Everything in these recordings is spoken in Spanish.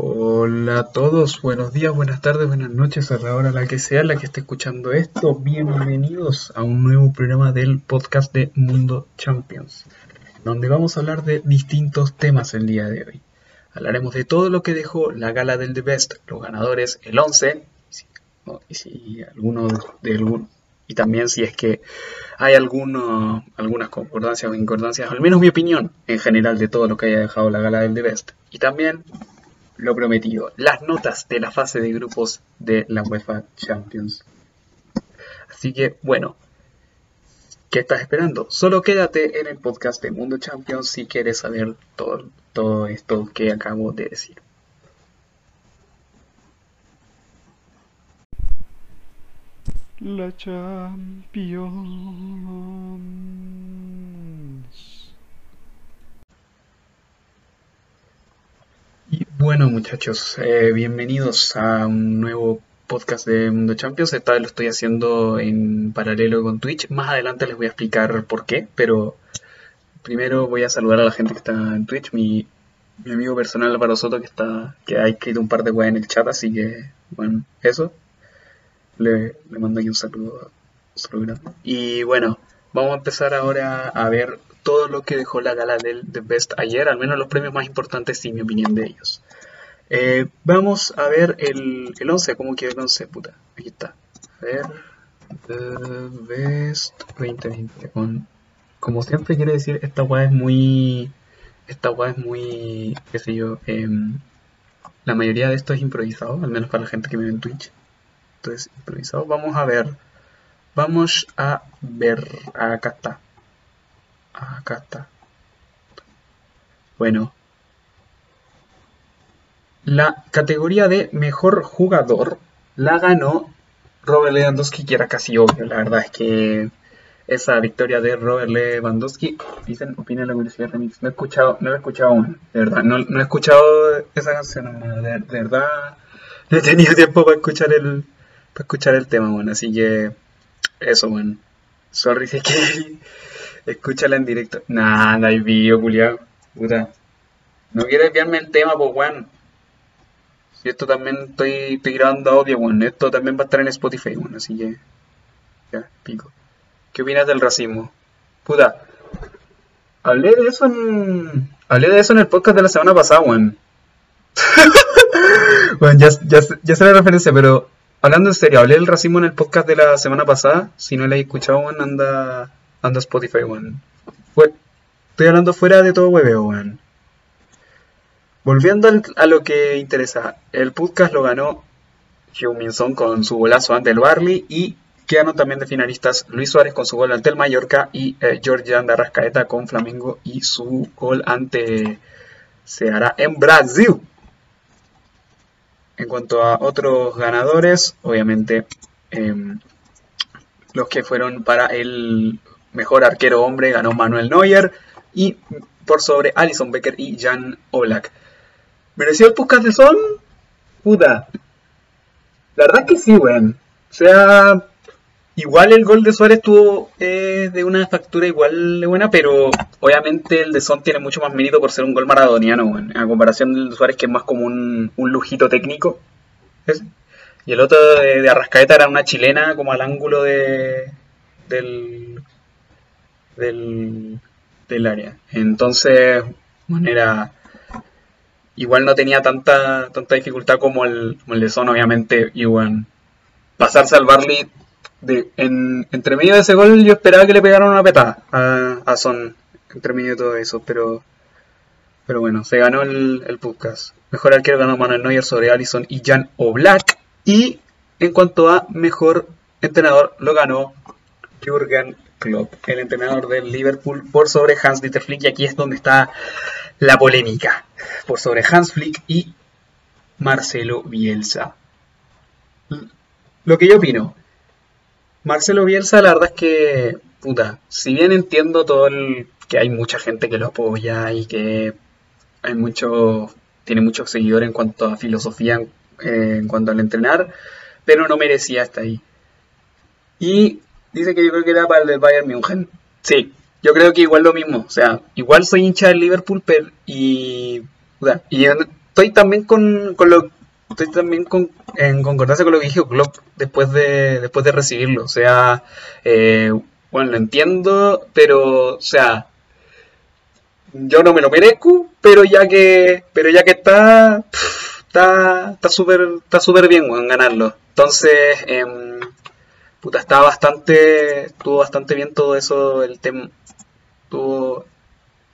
Hola a todos, buenos días, buenas tardes, buenas noches, a la hora la que sea la que esté escuchando esto. Bienvenidos a un nuevo programa del podcast de Mundo Champions, donde vamos a hablar de distintos temas el día de hoy. Hablaremos de todo lo que dejó la gala del The Best, los ganadores, el 11, y si alguno de algún, y también si es que hay alguno, algunas concordancias o incordancias, al menos mi opinión en general de todo lo que haya dejado la gala del The Best. Y también lo prometido, las notas de la fase de grupos de la UEFA Champions. Así que, bueno, ¿qué estás esperando? Solo quédate en el podcast de Mundo Champions si quieres saber todo, todo esto que acabo de decir. La Champions. Y bueno muchachos, eh, bienvenidos a un nuevo podcast de Mundo Champions. Esta vez lo estoy haciendo en paralelo con Twitch. Más adelante les voy a explicar por qué, pero primero voy a saludar a la gente que está en Twitch. Mi, mi amigo personal Álvaro Soto que está que ha escrito un par de weas en el chat, así que bueno, eso. Le, mando aquí un saludo, un saludo. Y bueno, vamos a empezar ahora a ver todo lo que dejó la gala del The Best ayer, al menos los premios más importantes, y mi opinión de ellos. Eh, vamos a ver el, el 11, cómo quedó el 11, puta. Aquí está. A ver. The Best 2020. Con, como siempre quiere decir, esta weá es muy. Esta weá es muy. qué sé yo. em, la mayoría de esto es improvisado, al menos para la gente que me ve en Twitch. Entonces, improvisado. Vamos a ver. Vamos a ver. Acá está. Acá está. Bueno. La categoría de mejor jugador la ganó Robert Lewandowski, que era casi obvio. La verdad es que esa victoria de Robert Lewandowski, dicen, opina la Universidad Remix. No he escuchado, no he escuchado aún, de verdad. No, no he escuchado esa canción, de, verdad. No he tenido tiempo para escuchar el, para escuchar el tema, bueno. Así que, eso, bueno. Sorry que escúchala en directo. Nah, no hay vídeo, culiao. Puta. No quieres enviarme el tema, pues, weón. Si esto también estoy, estoy grabando audio, weón. Esto también va a estar en Spotify, weón. Así que. Ya, pico. ¿Qué opinas del racismo? Puta. Hablé de eso en. Hablé de eso en el podcast de la semana pasada, weón. bueno, ya, ya, ya sé la referencia, pero hablando en serio, hablé del racismo en el podcast de la semana pasada. Si no lo habéis escuchado, weón, anda, anda Spotify, weón. Estoy hablando fuera de todo hueveo, weón. Volviendo a lo que interesa, el podcast lo ganó Heung-Min con su golazo ante el Barley y quedaron también de finalistas Luis Suárez con su gol ante el Mallorca y eh, Georgian de con Flamengo y su gol ante se hará en Brasil. En cuanto a otros ganadores, obviamente em, los que fueron para el mejor arquero hombre ganó Manuel Neuer y por sobre Alison Becker y Jan Oblak. ¿Mereció el podcast de Son? Puta. La verdad que sí, weón. O sea, igual el gol de Suárez tuvo eh, de una factura igual de buena, pero obviamente el de Son tiene mucho más mérito por ser un gol maradoniano, weón. A comparación del de Suárez que es más como un, un lujito técnico. Y el otro de, de Arrascaeta era una chilena como al ángulo de, del, del, del área. Entonces, bueno, era, igual no tenía tanta, tanta dificultad como el, como el de Son, obviamente. Y bueno, pasarse al Barley, de, en, entre medio de ese gol yo esperaba que le pegaran una petada a, a Son, entre medio de todo eso, pero, pero bueno, se ganó el, el podcast. Mejor arquero ganó Manuel Neuer sobre Allison y Jan Oblak. Y en cuanto a mejor entrenador, lo ganó Jürgen El entrenador del Liverpool, por sobre Hans Dieter Flick. Y aquí es donde está la polémica. Por sobre Hans Flick y Marcelo Bielsa. Lo que yo opino. Marcelo Bielsa, la verdad es que, si bien entiendo todo el que hay mucha gente que lo apoya y que hay mucho, tiene muchos seguidores en cuanto a filosofía, en cuanto al entrenar, pero no merecía estar ahí. Y dice que yo creo que era para el del Bayern München. Sí, yo creo que igual lo mismo. O sea, igual soy hincha del Liverpool, pero y, puta, y estoy también con, con lo estoy también con, en concordancia con lo que dijo Klopp después de después de recibirlo. O sea, eh, bueno, lo entiendo, pero o sea, yo no me lo merezco, pero ya que pero ya que está está está súper está súper bien ganarlo. Entonces, em, puta, está bastante estuvo bastante bien todo eso el tema tuvo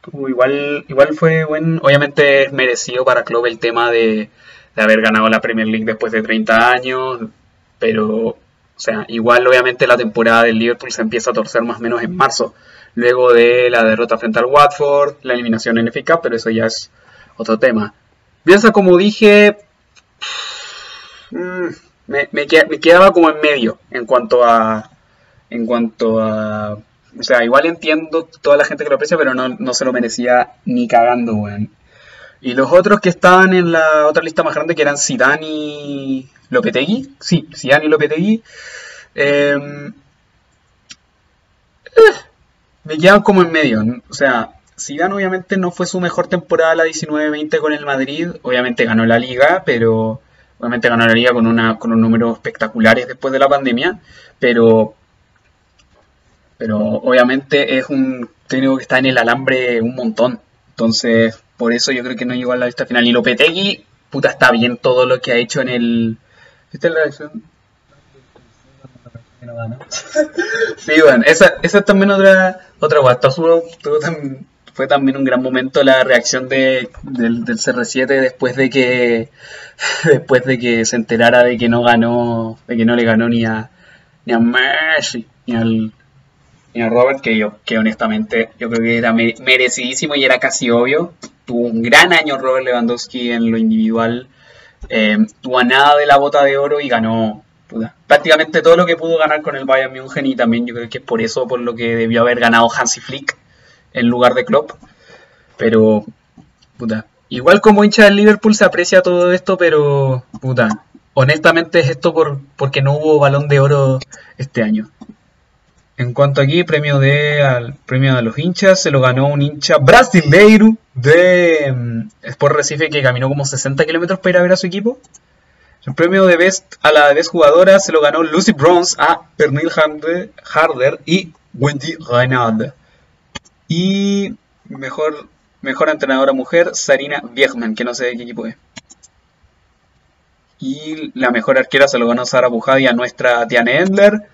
tuvo igual igual fue buen, obviamente es merecido para Klopp el tema de de haber ganado la Premier League después de 30 años, pero, o sea, igual obviamente la temporada del Liverpool se empieza a torcer más o menos en marzo, luego de la derrota frente al Watford, la eliminación en FA pero eso ya es otro tema. Piensa, como dije, mm, me, me, quedaba como en medio en cuanto a, en cuanto a, o sea, igual entiendo toda la gente que lo aprecia, pero no, no se lo merecía ni cagando, weón. Y los otros que estaban en la otra lista más grande, que eran Zidane y Lopetegui, sí, Zidane y Lopetegui, em, eh, me quedan como en medio. O sea, Zidane obviamente no fue su mejor temporada la 19-20 con el Madrid, obviamente ganó la liga, pero obviamente liga con, una, con un número espectaculares después de la pandemia, pero pero obviamente es un técnico que está en el alambre un montón. Entonces, por eso yo creo que no llegó a la lista final. Y Lopetegui, puta, está bien todo lo que ha hecho en el. ¿Viste la reacción? sí, bueno, esa, esa es también otra, otra guata. Fue también un gran momento la reacción de, del, del CR7 después de que después de que se enterara de que no ganó, de que no le ganó ni a ni a Messi, ni al y a Robert, que yo, que honestamente yo creo que era merecidísimo y era casi obvio. Tuvo un gran año Robert Lewandowski en lo individual. Eh, tuvo a nada de la bota de oro y ganó prácticamente todo lo que pudo ganar con el Bayern München y también yo creo que es por eso por lo que debió haber ganado Hansi Flick en lugar de Klopp. Pero, puta, igual como hincha del Liverpool se aprecia todo esto, pero, puta, honestamente es esto por, porque no hubo balón de oro este año. En cuanto aquí, premio de al premio de los hinchas, se lo ganó un hincha brasileiro de um, Sport Recife que caminó como 60 kilómetros para ir a ver a su equipo. El premio de Best a la Best jugadora se lo ganó Lucy Bronze a Pernil Harder y Wendy Reynard. Y mejor, mejor entrenadora mujer, Sarina Biegman, que no sé de qué equipo es. Y la mejor arquera se lo ganó Sara Bujadi a nuestra Tiane Endler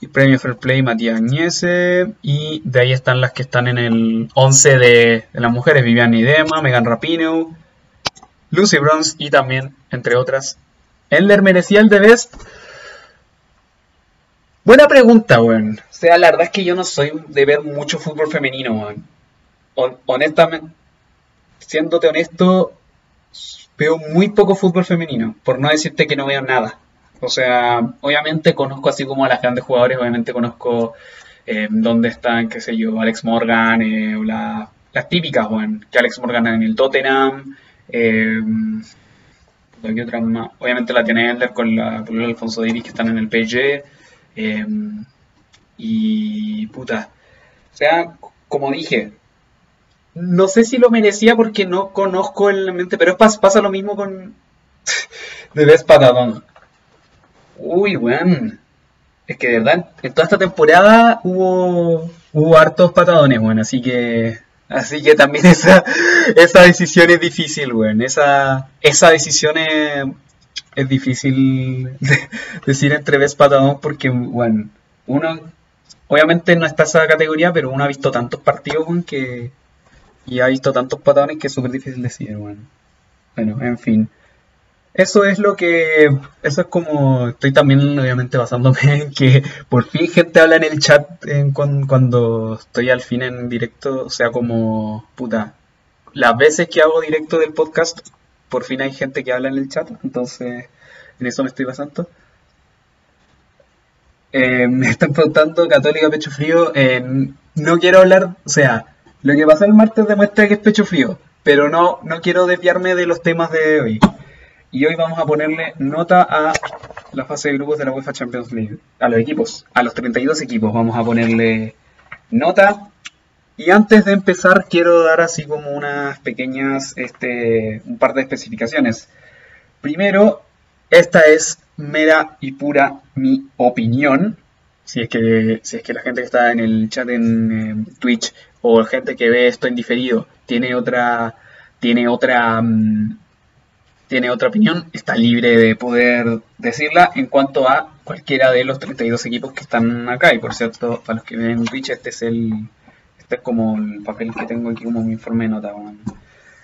y premio Fair Play Matías Agnese. Y de ahí están las que están en el 11 de, las mujeres: Vivian Idema, Megan Rapinoe, Lucy Bronze y también, entre otras, Endler merecía el de Best. Buena pregunta, weón. O sea, la verdad es que yo no soy de ver mucho fútbol femenino, weón. honestamente, siéndote honesto, veo muy poco fútbol femenino. Por no decirte que no veo nada. O sea, obviamente conozco así como a las grandes jugadores, obviamente conozco eh, dónde están, qué sé yo, Alex Morgan, eh, las típicas, bueno, que Alex Morgan en el Tottenham, eh, otra más? Obviamente la tiene Ender con la Alfonso Davis que están en el PSG. Eh, y puta. O sea, como dije, no sé si lo merecía porque no conozco el mente, pero pasa lo mismo con de Best Patadón. Uy, weón. Es que de verdad, en toda esta temporada hubo, hubo hartos patadones, weón. Así que, así que también esa, esa decisión es difícil, weón. Esa, esa decisión es, es difícil decir entre vez patadón porque, bueno, uno obviamente no está esa categoría, pero uno ha visto tantos partidos, weón, que, y ha visto tantos patadones que es súper difícil decir, weón. Bueno, en fin. Eso es lo que, eso es como, estoy también obviamente basándome en que por fin gente habla en el chat cuando, estoy al fin en directo, o sea, como, puta, las veces que hago directo del podcast, por fin hay gente que habla en el chat, entonces en eso me estoy basando. Eh, me están preguntando, Católica Pecho Frío, no quiero hablar, o sea, lo que pasó el martes demuestra que es pecho frío, pero no, no quiero desviarme de los temas de hoy. Y hoy vamos a ponerle nota a la fase de grupos de la UEFA Champions League. A los equipos, a los 32 equipos vamos a ponerle nota. Y antes de empezar, quiero dar así como unas pequeñas, este, un par de especificaciones. Primero, esta es mera y pura mi opinión. Si es que, si es que la gente que está en el chat en eh, Twitch o gente que ve esto en diferido tiene otra, tiene otra, mm, tiene otra opinión, está libre de poder decirla en cuanto a cualquiera de los 32 equipos que están acá. Y por cierto, para los que ven en Twitch, este es el, este es como el papel que tengo aquí como mi informe de nota.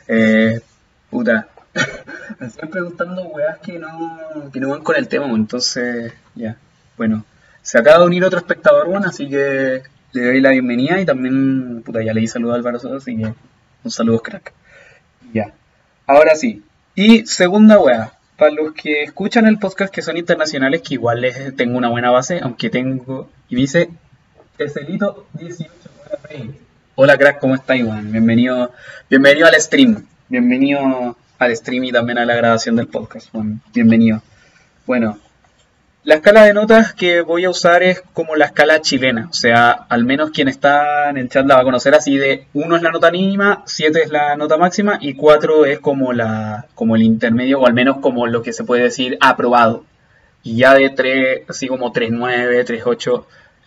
Eh, puta, me siguen preguntando weas que no, que no van con el tema, entonces ya, bueno. Se acaba de unir otro espectador, bueno, así que le doy la bienvenida y también, puta, ya le di saludo a Álvaro Soto, así que un saludo crack. Ya. Ahora sí. Y segunda wea, para los que escuchan el podcast que son internacionales, que igual les tengo una buena base, aunque tengo, y dice, Ecelito 18, Hola crack, ¿cómo está Iván? Bienvenido, bienvenido al stream, bienvenido al stream y también a la grabación del podcast, bueno, bienvenido. Bueno, la escala de notas que voy a usar es como la escala chilena, o sea, al menos quien está en el chat la va a conocer así de 1 es la nota mínima, 7 es la nota máxima y 4 es como, la, como el intermedio o al menos como lo que se puede decir aprobado. Y ya de 3, así como 3.9, 3.8,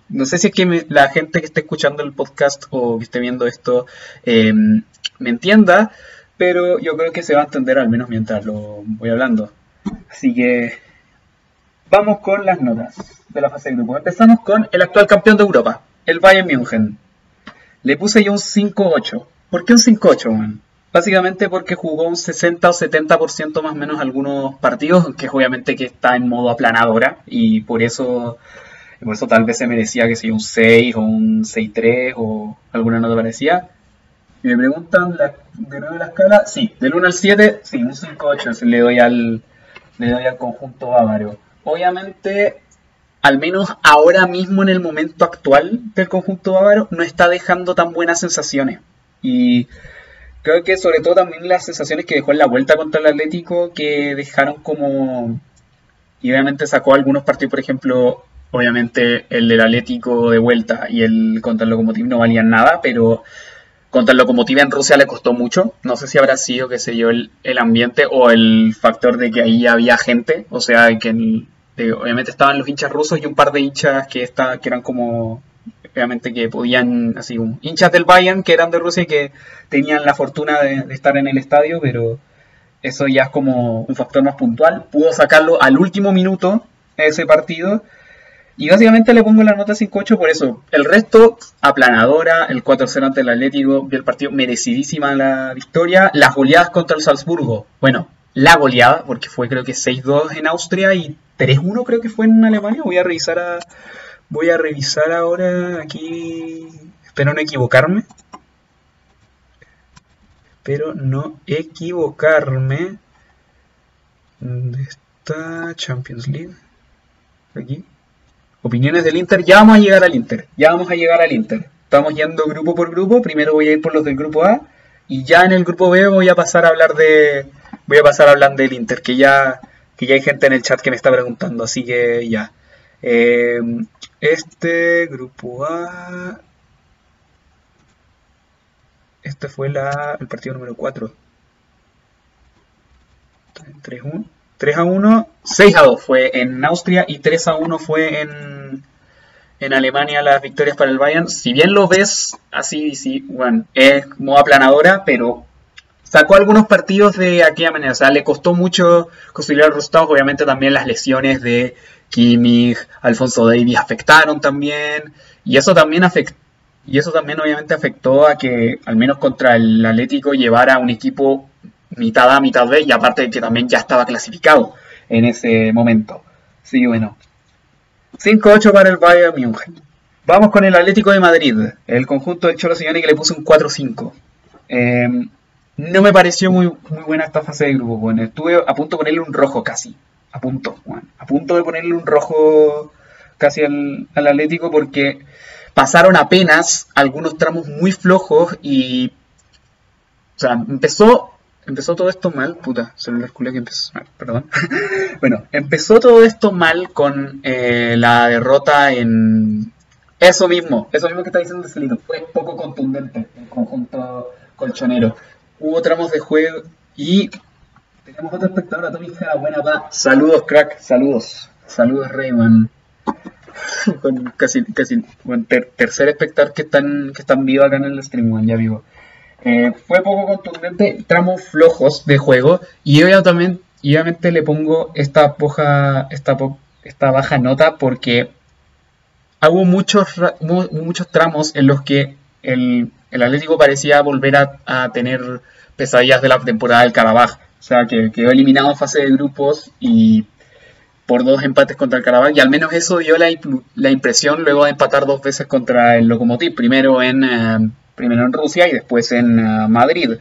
no sé si es que la gente que esté escuchando el podcast o que esté viendo esto eh, me entienda, pero yo creo que se va a entender al menos mientras lo voy hablando. Así que Vamos con las notas de la fase de grupo. Empezamos con el actual campeón de Europa, el Bayern München. Le puse yo un 5-8. ¿Por qué un 5-8, man? Básicamente porque jugó un 60 o 70% más o menos algunos partidos, que obviamente que está en modo aplanadora y por eso, por eso tal vez se merecía que sea un 6 o un 6-3 o alguna nota parecía. Y me preguntan de nuevo la escala, sí, del 1 al 7, sí, un 5-8 le doy al, le doy al conjunto bávaro obviamente, al menos ahora mismo en el momento actual del conjunto bávaro, no está dejando tan buenas sensaciones. Y creo que sobre todo también las sensaciones que dejó en la vuelta contra el Atlético, que dejaron como... Y obviamente sacó algunos partidos, por ejemplo, obviamente el del Atlético de vuelta y el contra el Lokomotiv no valían nada, pero contra el Lokomotiv en Rusia le costó mucho. No sé si habrá sido, qué sé yo, el, el ambiente o el factor de que ahí había gente, o sea, que obviamente estaban los hinchas rusos y un par de hinchas que, está, que eran como, obviamente que podían, así, un, hinchas del Bayern que eran de Rusia y que tenían la fortuna de, estar en el estadio, pero eso ya es como un factor más puntual. Pudo sacarlo al último minuto ese partido. Y básicamente le pongo la nota 5-8 por eso. El resto, aplanadora, el 4-0 ante el Atlético, el partido merecidísima la victoria. Las goleadas contra el Salzburgo. Bueno, la goleada, porque fue creo que 6-2 en Austria y 3-1 creo que fue en Alemania. Voy a revisar a, voy a revisar ahora aquí. Espero no equivocarme. Espero no equivocarme. ¿Dónde está Champions League? Aquí. Opiniones del Inter. Ya vamos a llegar al Inter. Ya vamos a llegar al Inter. Estamos yendo grupo por grupo. Primero voy a ir por los del grupo A. Y ya en el grupo B voy a pasar a hablar de. Voy a pasar a hablar del Inter. Que ya que ya hay gente en el chat que me está preguntando, así que ya. Eh, este grupo A. Este fue la, el partido número 4. 3, 1, 3 a 1, 6 a 2 fue en Austria y 3 a 1 fue en, en Alemania las victorias para el Bayern. Si bien lo ves así, sí, bueno, es modo aplanadora, pero sacó algunos partidos de aquella manera. O sea, le costó mucho los resultados. Obviamente también las lesiones de Kimmich, Alfonso Davis afectaron también. Y eso también afectó. Y eso también obviamente afectó a que al menos contra el Atlético llevara un equipo mitad A, mitad B, y aparte de que también ya estaba clasificado en ese momento. Sí, bueno. 5-8 para el Bayern München. Vamos con el Atlético de Madrid, el conjunto del Cholo Simeone que le puso un 4-5. Eh, no me pareció muy, muy buena esta fase de grupo. Bueno, estuve a punto de ponerle un rojo casi. A punto, bueno, a punto de ponerle un rojo casi al, Atlético porque pasaron apenas algunos tramos muy flojos y. O sea, empezó. Empezó todo esto mal, puta, se me que empezó mal, perdón. bueno, empezó todo esto mal con eh, la derrota en, Eso mismo, eso mismo que está diciendo Celito. Fue poco contundente el conjunto colchonero. Hubo tramos de juego y tenemos otro espectador, Tommy la buena va. Saludos, crack, saludos. Saludos, Rayman. Con casi, casi, bueno, ter- tercer espectador que están, que están vivo acá en el stream, ya vivo. Eh, fue poco contundente, tramos flojos de juego y obviamente le pongo esta poja, esta, po- esta baja nota porque hubo muchos, muchos tramos en los que el, Atlético parecía volver a, tener pesadillas de la temporada del Carabaj. O sea, que quedó eliminado en fase de grupos y por dos empates contra el Carabaj. Y al menos eso dio la impresión luego de empatar dos veces contra el Lokomotiv. Primero en, eh, primero en Rusia y después en eh, Madrid.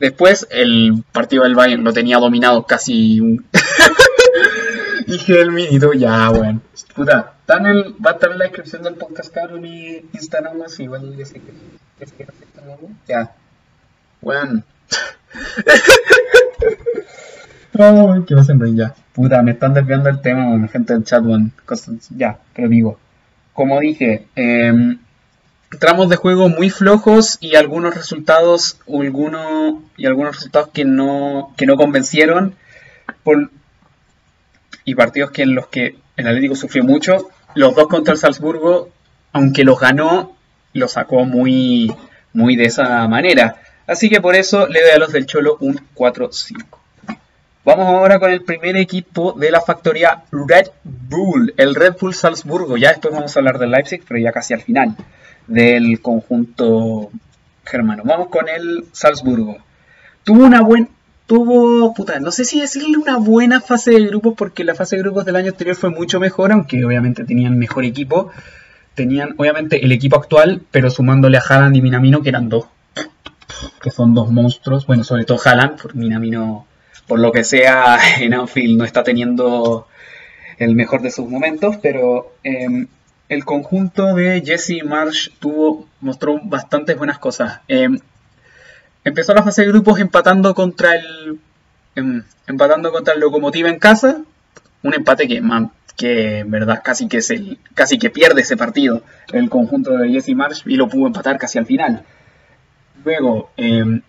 Después el partido del Bayern lo tenía dominado casi un... Dije el minito, ya, bueno. Puta, va a estar en la descripción del podcast, cabrón, mi Instagram, así, igual ya sé que, sé que. Ya. Bueno. Ay, que me hacen ya. Puta, me están desviando el tema, bueno, gente del chat, bueno, ya, pero digo. Como dije, em, tramos de juego muy flojos y algunos resultados, y algunos resultados que no, que no convencieron. Y partidos que en los que el Atlético sufrió mucho. Los dos contra el Salzburgo, aunque los ganó, los sacó muy, muy de esa manera. Así que por eso le doy a los del Cholo un 4-5. Vamos ahora con el primer equipo de la factoría Red Bull, el Red Bull Salzburgo. Ya después vamos a hablar del Leipzig, pero ya casi al final del conjunto germano. Vamos con el Salzburgo. Tuvo una buena tuvo, puta, no sé si decirle una buena fase de grupos, porque la fase de grupos del año anterior fue mucho mejor, aunque obviamente tenían mejor equipo. Tenían, obviamente, el equipo actual, pero sumándole a Haaland y Minamino, que eran dos, que son dos monstruos. Bueno, sobre todo Haaland, por Minamino, por lo que sea, en Anfield no está teniendo el mejor de sus momentos, pero eh, el conjunto de Jesse Marsh tuvo, mostró bastantes buenas cosas. Eh, empezó la fase de grupos empatando contra el em, empatando contra el Locomotiva en casa. Un empate que man, que en verdad casi que es el, casi que pierde ese partido el conjunto de Jesse Marsh y lo pudo empatar casi al final. Luego em,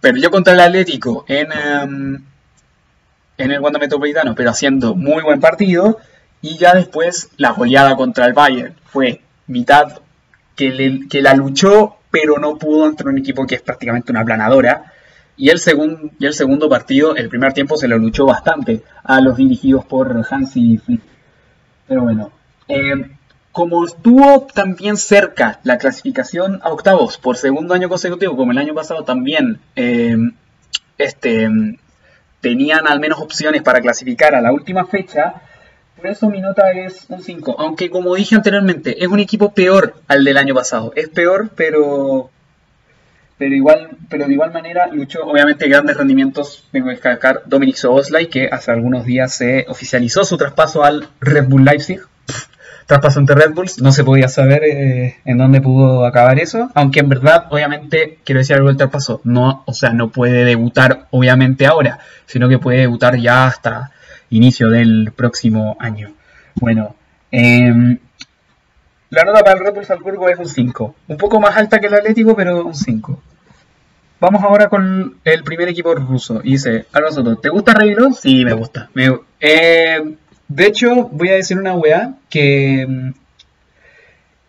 perdió contra el Atlético en em, en el Wanda Metropolitano pero haciendo muy buen partido y ya después la goleada contra el Bayern fue mitad que, la luchó pero no pudo ante un equipo que es prácticamente una planadora. Y el, y el segundo partido, el primer tiempo, se lo luchó bastante a los dirigidos por Hansi Flick. Pero bueno, eh, como estuvo también cerca la clasificación a octavos por segundo año consecutivo, como el año pasado también, eh, este, tenían al menos opciones para clasificar a la última fecha, por eso mi nota es un 5. Aunque como dije anteriormente, es un equipo peor al del año pasado. Es peor, pero pero igual pero de igual manera luchó obviamente grandes rendimientos. Tengo que destacar Dominic Soboslai, que hace algunos días se oficializó su traspaso al Red Bull Leipzig. Traspaso entre Red Bulls, no se podía saber eh, en dónde pudo acabar eso, aunque en verdad, obviamente, quiero decir algo del traspaso, no, o sea, no puede debutar obviamente ahora, sino que puede debutar ya hasta inicio del próximo año. Bueno, em, la nota para el Red Bull Salzburgo es un 5. Un poco más alta que el Atlético, pero un 5. Vamos ahora con el primer equipo ruso. Y dice, Soto, ¿te gusta Revilón? Sí, me gusta. Me- eh, de hecho, voy a decir una weá que,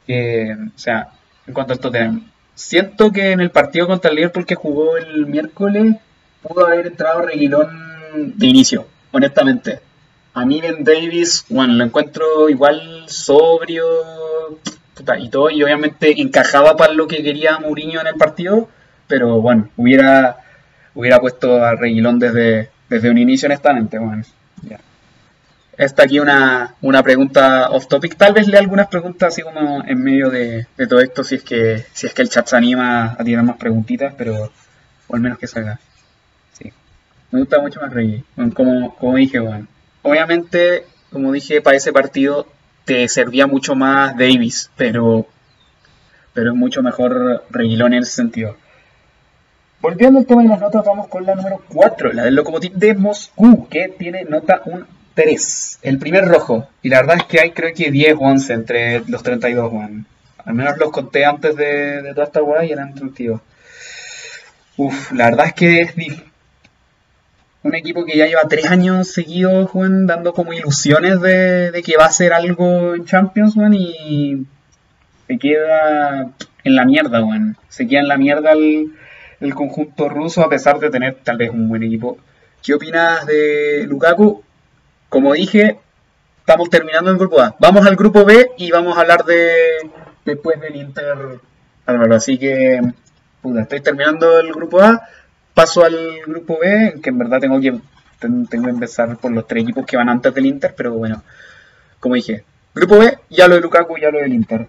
que, o sea, en cuanto a Tottenham, siento que en el partido contra el Liverpool que jugó el miércoles, pudo haber entrado Reguilón de inicio, honestamente. A mí Ben Davis, bueno, lo encuentro igual sobrio puta, y todo, y obviamente encajaba para lo que quería Mourinho en el partido, pero bueno, hubiera, hubiera puesto a Reguilón desde, desde un inicio honestamente, bueno, ya. Está aquí una, una pregunta off topic. Tal vez lea algunas preguntas así como en medio de, de todo esto, si es que si es que el chat se anima a tirar más preguntitas, pero o al menos que salga. Me gusta mucho más. Bueno, como, como dije, bueno. Obviamente, como dije, para ese partido te servía mucho más Davis, pero pero es mucho mejor Reguilón en ese sentido. Volviendo al tema de las notas, vamos con la número 4, la del Lokomotiv de Moscú, que tiene nota un 3. El primer rojo. Y la verdad es que hay creo que 10 o 11 entre los 32, weón. Al menos los conté antes de, de toda esta weá y eran 32. Uf, la verdad es que es dif- un equipo que ya lleva tres años seguidos, weón, dando como ilusiones de, de que va a hacer algo en Champions, weón, y se queda en la mierda, weón. Se queda en la mierda el, el conjunto ruso a pesar de tener tal vez un buen equipo. ¿Qué opinas de Lukaku? Como dije, estamos terminando el grupo A. Vamos al grupo B y vamos a hablar de después del Inter Álvaro. Así que, puta, estoy terminando el grupo A. Paso al grupo B, que en verdad tengo que, ten- tengo que empezar por los tres equipos que van antes del Inter, pero bueno, como dije, grupo B, ya lo de Lukaku, ya lo del Inter.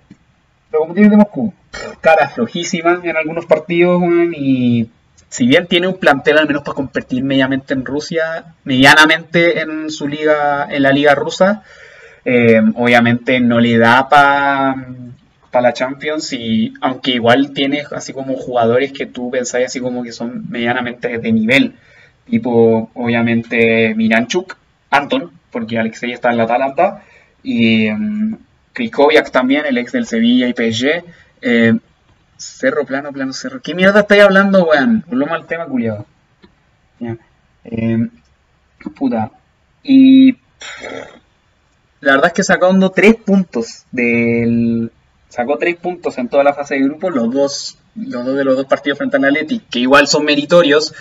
Lokomotiv de Moscú, cara flojísima en algunos partidos, y si bien tiene un plantel al menos para competir medianamente en Rusia, medianamente en su liga, en la liga rusa, eh, obviamente no le da para la Champions y aunque igual tiene así como jugadores que tú pensáis así como que son medianamente de nivel, tipo obviamente Miranchuk, Anton, porque Alexei está en la Atalanta, y um, Krikoviak también, el ex del Sevilla y PSG, eh, Cerro plano, plano cerro. ¿Qué mierda estáis hablando, weón? Volvamos al tema, culiado. Eh, puta. Y la verdad es que sacando tres puntos del. Sacó tres puntos en toda la fase de grupo, los dos, los dos de los dos partidos frente al Atleti, que igual son meritorios,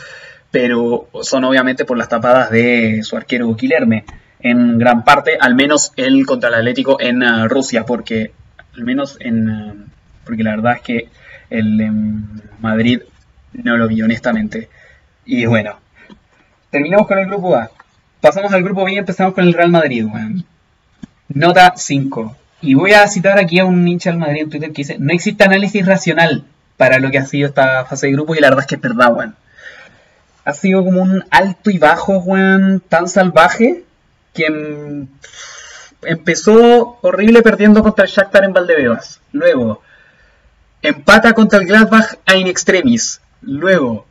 pero son obviamente por las tapadas de su arquero Quilerme. En gran parte, al menos él contra el Atlético en uh, Rusia, porque al menos en. Uh, porque la verdad es que el en Madrid no lo vi honestamente. Y bueno, terminamos con el grupo A. Pasamos al grupo B y empezamos con el Real Madrid. Nota 5. Y voy a citar aquí a un hincha del Madrid en Twitter que dice, no existe análisis racional para lo que ha sido esta fase de grupo y la verdad es que es verdad, weón. Ha sido como un alto y bajo, weón, tan salvaje que mm, empezó horrible perdiendo contra el Shakhtar en Valdebebas. Luego, empata contra el Gladbach a in extremis. Luego,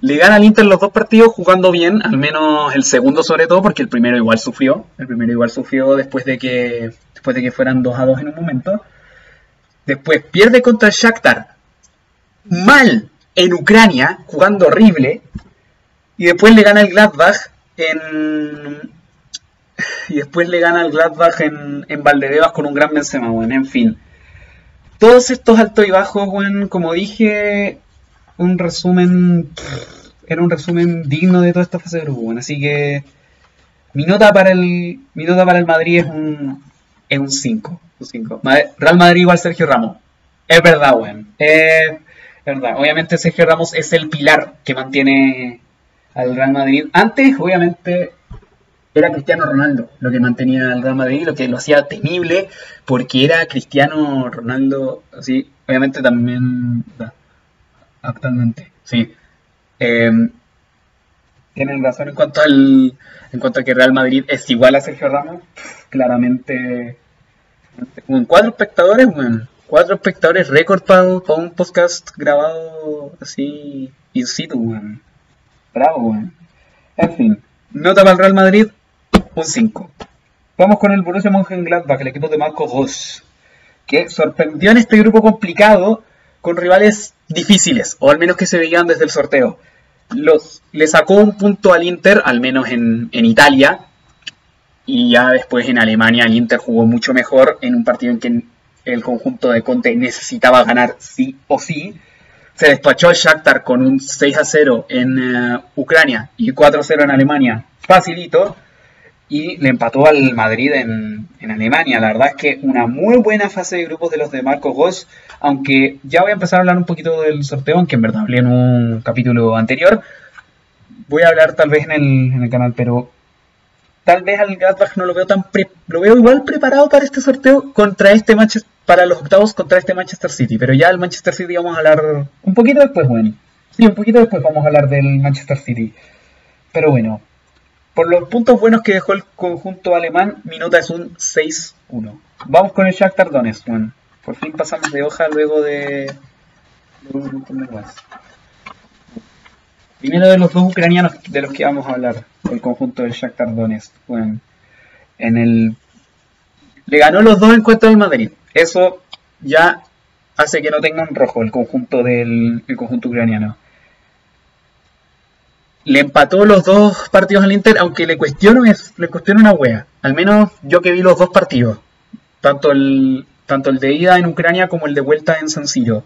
le gana al Inter los dos partidos jugando bien, al menos el segundo sobre todo, porque el primero igual sufrió. El primero igual sufrió después de que, después de que fueran 2 a 2 en un momento. Después pierde contra el Shakhtar mal en Ucrania, jugando horrible. Y después le gana el Gladbach en... Y después le gana el Gladbach en, en Valdebebas con un gran Benzema, bueno, en fin todos estos altos y bajos, bueno, como dije, un resumen, era un resumen digno de toda esta fase de grupo, bueno, así que mi nota para el, mi nota para el Madrid es un, es un 5, un 5. Real Madrid igual Sergio Ramos, es verdad, bueno, es verdad, obviamente Sergio Ramos es el pilar que mantiene al Real Madrid, antes, obviamente, era Cristiano Ronaldo lo que mantenía al Real Madrid, lo que lo hacía temible, porque era Cristiano Ronaldo, así, obviamente también actualmente, sí. Eh, tienen razón en cuanto al en cuanto a que Real Madrid es igual a Sergio Ramos, claramente con cuatro espectadores, bueno, cuatro espectadores récord para, un podcast grabado así in situ, bueno. bravo, bueno. en fin, nota para el Real Madrid un 5. Vamos con el Borussia Mönchengladbach, el equipo de Marco Ross, que sorprendió en este grupo complicado con rivales difíciles, o al menos que se veían desde el sorteo. Los, le sacó un punto al Inter, al menos en, en Italia, y ya después en Alemania el Inter jugó mucho mejor en un partido en que el conjunto de Conte necesitaba ganar sí o sí. Se despachó al Shakhtar con un 6 a 0 en uh, Ucrania y 4 a 0 en Alemania. Facilito y le empató al Madrid en, en, Alemania. La verdad es que una muy buena fase de grupos de los de Marco Goss, aunque ya voy a empezar a hablar un poquito del sorteo, aunque en verdad hablé en un capítulo anterior. Voy a hablar tal vez en el, en el canal, pero tal vez al Gladbach no lo veo tan pre lo veo igual preparado para este sorteo contra este Manchester para los octavos contra este Manchester City, pero ya el Manchester City vamos a hablar un poquito después, bueno. Sí, un poquito después vamos a hablar del Manchester City. Pero bueno, por los puntos buenos que dejó el conjunto alemán, mi nota es un 6-1. Vamos con el Shakhtar Donetsk, bueno. Por fin pasamos de hoja luego de... Primero de los dos ucranianos de los que vamos a hablar, el conjunto del Shakhtar Donetsk. Bueno, en el... Le ganó los dos encuentros del Madrid. Eso ya hace que no tengan rojo el conjunto del el conjunto ucraniano. Le empató los dos partidos al Inter, aunque le cuestiono, es, le cuestiono una wea. Al menos yo que vi los dos partidos. Tanto el, tanto el de ida en Ucrania como el de vuelta en San Siro.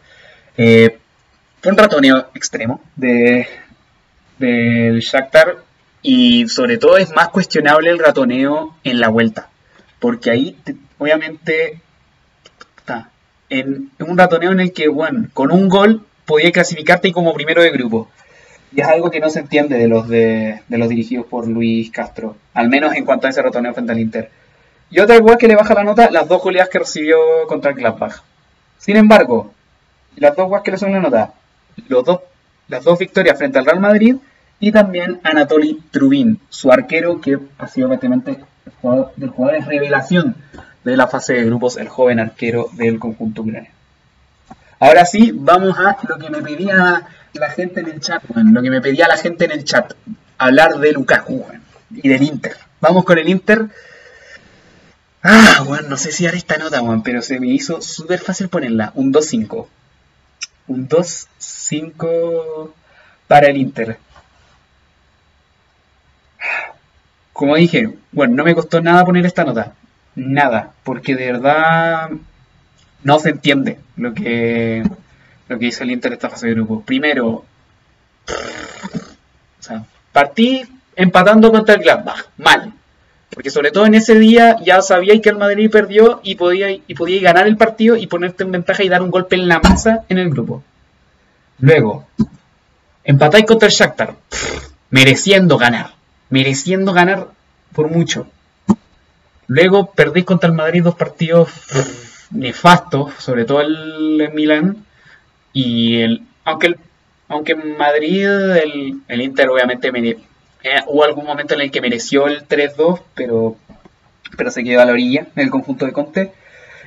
Eh, fue un ratoneo extremo de, del Shakhtar y sobre todo es más cuestionable el ratoneo en la vuelta. Porque ahí, obviamente, está en un ratoneo en el que, bueno, con un gol podía clasificarte como primero de grupo. Y es algo que no se entiende de los, de, los dirigidos por Luis Castro, al menos en cuanto a ese ratoneo frente al Inter. Y otra igual que le baja la nota, las dos goleadas que recibió contra el Gladbach. Sin embargo, las dos guas que le son la nota, los dos, las dos victorias frente al Real Madrid y también Anatoly Trubin, su arquero que ha sido prácticamente el jugador, del jugador de revelación de la fase de grupos, el joven arquero del conjunto ucraniano. Ahora sí, vamos a lo que me pedía la gente en el chat, lo que me pedía la gente en el chat, hablar de Lukaku y del Inter. Vamos con el Inter. Ah, bueno, no sé si haré esta nota, pero se me hizo súper fácil ponerla. Un 2-5. Un 2-5 para el Inter. Como dije, bueno, no me costó nada poner esta nota. Nada, porque de verdad no se entiende lo que, lo que hizo el Inter esta fase de grupo. Primero, o sea, partí empatando contra el Gladbach, mal. Porque sobre todo en ese día ya sabíais que el Madrid perdió y podía y podíais ganar el partido y ponerte en ventaja y dar un golpe en la masa en el grupo. Luego, empatáis contra el Shakhtar, mereciendo ganar, mereciendo ganar por mucho. Luego perdéis contra el Madrid dos partidos nefasto, sobre todo el, Milan. Y el, aunque, el, aunque Madrid el, el Inter obviamente me, eh, hubo algún momento en el que mereció el 3-2, pero, pero se quedó a la orilla en el conjunto de Conte.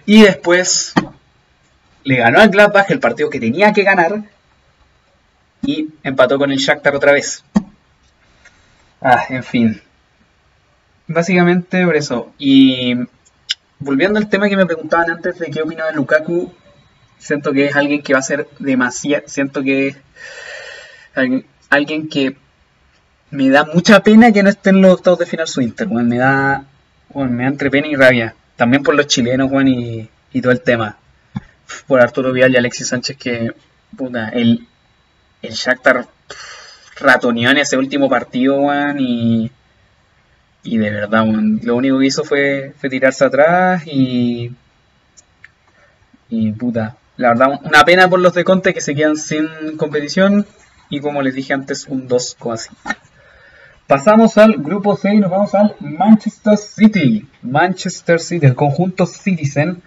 Y después le ganó al Gladbach el partido que tenía que ganar y empató con el Shakhtar otra vez. Ah, en fin. Básicamente por eso. Y volviendo al tema que me preguntaban antes de qué opino de Lukaku, siento que es alguien que va a ser demasiado, siento que es alguien, que me da mucha pena que no esté en los octavos de final su Inter, me da, me da entre pena y rabia, también por los chilenos, y, todo el tema, por Arturo Vial y Alexis Sánchez que, puta, el, el Shakhtar ratoneó en ese último partido, y y de verdad, lo único que hizo fue, tirarse atrás y. Y puta. La verdad, una pena por los de Conte que se quedan sin competición. Y como les dije antes, un 2 así. Pasamos al grupo 6 y nos vamos al Manchester City. Manchester City, el conjunto Citizen,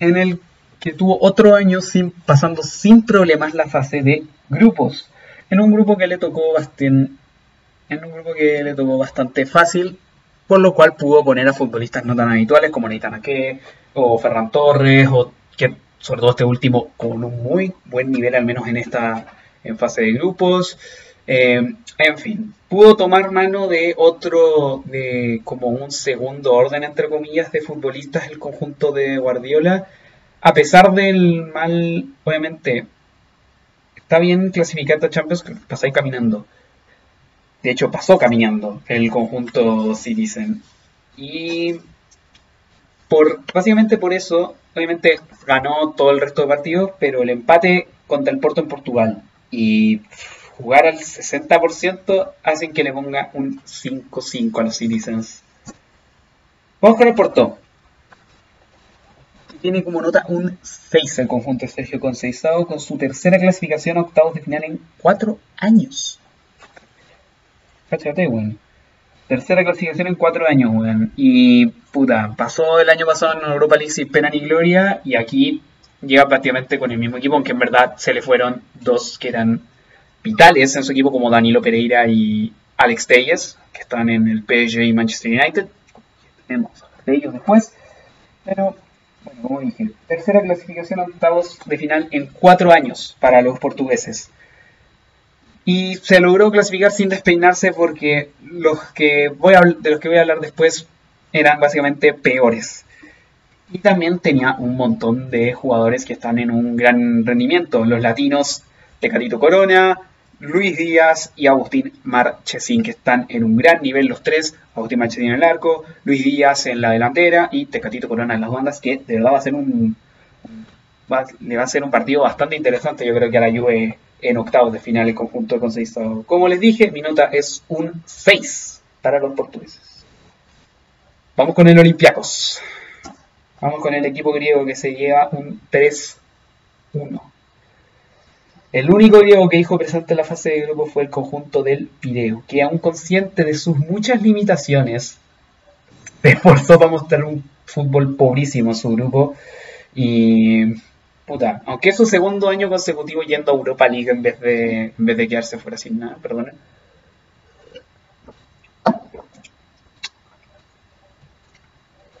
en el que tuvo otro año sin, pasando sin problemas la fase de grupos. En un grupo que le tocó bastante, en un grupo que le tocó bastante fácil, por lo cual pudo poner a futbolistas no tan habituales como Neitana o Ferran Torres, o que sobre todo este último con un muy buen nivel, al menos en esta en fase de grupos. Eh, en fin, pudo tomar mano de otro, de como un segundo orden, entre comillas, de futbolistas el conjunto de Guardiola, a pesar del mal, obviamente, está bien clasificado a Champions, pasáis caminando de hecho, pasó caminando el conjunto Citizen. Y por, básicamente por eso, obviamente ganó todo el resto de partidos, pero el empate contra el Porto en Portugal y jugar al 60% hacen que le ponga un 5-5 a los Citizens. Vamos con el Porto. Tiene como nota un 6 el conjunto de Sergio Conceizado con su tercera clasificación a octavos de final en 4 años. Cáchate, weón. Tercera clasificación en cuatro años, weón. Y puta, pasó el año pasado en Europa League sin pena ni gloria. Y aquí llega prácticamente con el mismo equipo, aunque en verdad se le fueron dos que eran vitales en su equipo, como Danilo Pereira y Alex Telles, que están en el PSG y Manchester United. Tenemos de ellos después. Pero, bueno, como dije, tercera clasificación a octavos de final en cuatro años para los portugueses. Y se logró clasificar sin despeinarse porque los que voy a, de los que voy a hablar después eran básicamente peores. Y también tenía un montón de jugadores que están en un gran rendimiento. Los latinos, Tecatito Corona, Luis Díaz y Agustín Marchesín, que están en un gran nivel los tres. Agustín Marchesín en el arco, Luis Díaz en la delantera y Tecatito Corona en las bandas, que de verdad va a ser un, va a ser un partido bastante interesante. Yo creo que a la Juve en octavos de final el conjunto Conceizado. Como les dije, mi nota es un 6 para los portugueses. Vamos con el Olympiacos. Vamos con el equipo griego que se lleva un 3-1. El único griego que dijo presente en la fase de grupo fue el conjunto del Pireo, que aún consciente de sus muchas limitaciones, se esforzó para mostrar un fútbol pobrísimo en su grupo y puta, aunque es su segundo año consecutivo yendo a Europa League en vez de, en vez de quedarse fuera sin nada, perdón.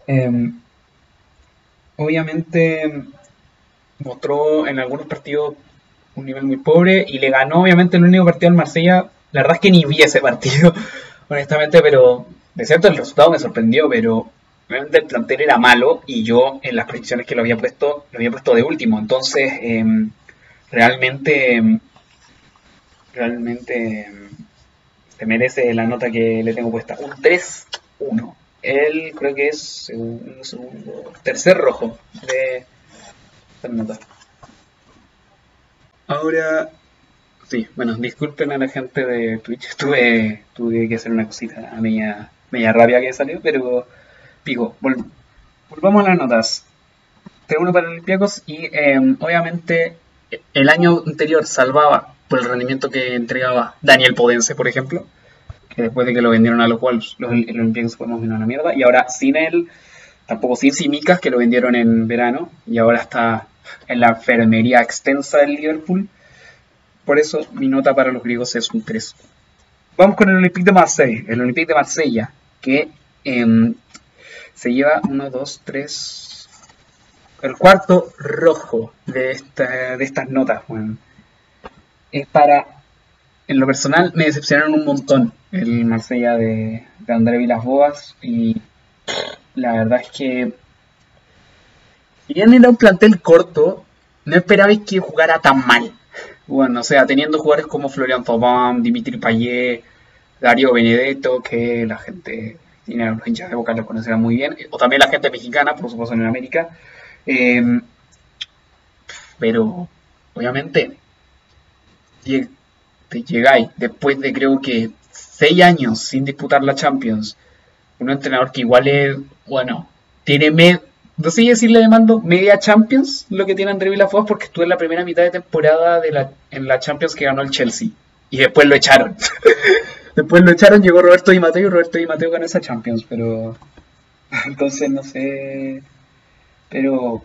Em, obviamente mostró en algunos partidos un nivel muy pobre y le ganó obviamente el único partido al Marsella. La verdad es que ni vi ese partido, honestamente, pero de cierto el resultado me sorprendió, pero obviamente el plantel era malo y yo en las predicciones que lo había puesto, lo había puesto de último. Entonces, em, realmente, realmente em, se merece la nota que le tengo puesta. Un 3-1. Él creo que es un segundo, tercer rojo de esta nota. Ahora, sí, bueno, disculpen a la gente de Twitch, tuve, tuve que hacer una cosita a media, media rabia que salió, pero pico, volvamos a las notas. Tengo uno para Olympiacos y em, obviamente el año anterior salvaba por el rendimiento que entregaba Daniel Podense, por ejemplo, que después de que lo vendieron a los Wolves, los, Olympiacos fueron a la mierda, y ahora sin él, tampoco sin Simicas, que lo vendieron en verano, y ahora está en la enfermería extensa del Liverpool. Por eso mi nota para los griegos es un 3. Vamos con el Olympique de Marseille. El Olympique de Marsella, que em, se lleva 1, 2, 3. El cuarto rojo de, esta, de estas notas. Es para. En lo personal me decepcionaron un montón el Marsella de, de André Vilas-Boas y la verdad es que si bien era un plantel corto, no esperabais que jugara tan mal. Bueno, o sea, teniendo jugadores como Florian Thauvin, Dimitri Payet, Dario Benedetto, que la gente, los hinchas de Boca lo conocerán muy bien, o también la gente mexicana, por supuesto, en América. Em, pero, obviamente, te llegáis después de creo que seis años sin disputar la Champions, un entrenador que igual es, bueno, tiene no sé decirle de mando media Champions lo que tiene André Villafuas porque estuvo en la primera mitad de temporada de en la Champions que ganó el Chelsea y después lo echaron. después lo echaron, llegó Roberto Di Mateo y Roberto Di Mateo ganó esa Champions, pero entonces no sé, pero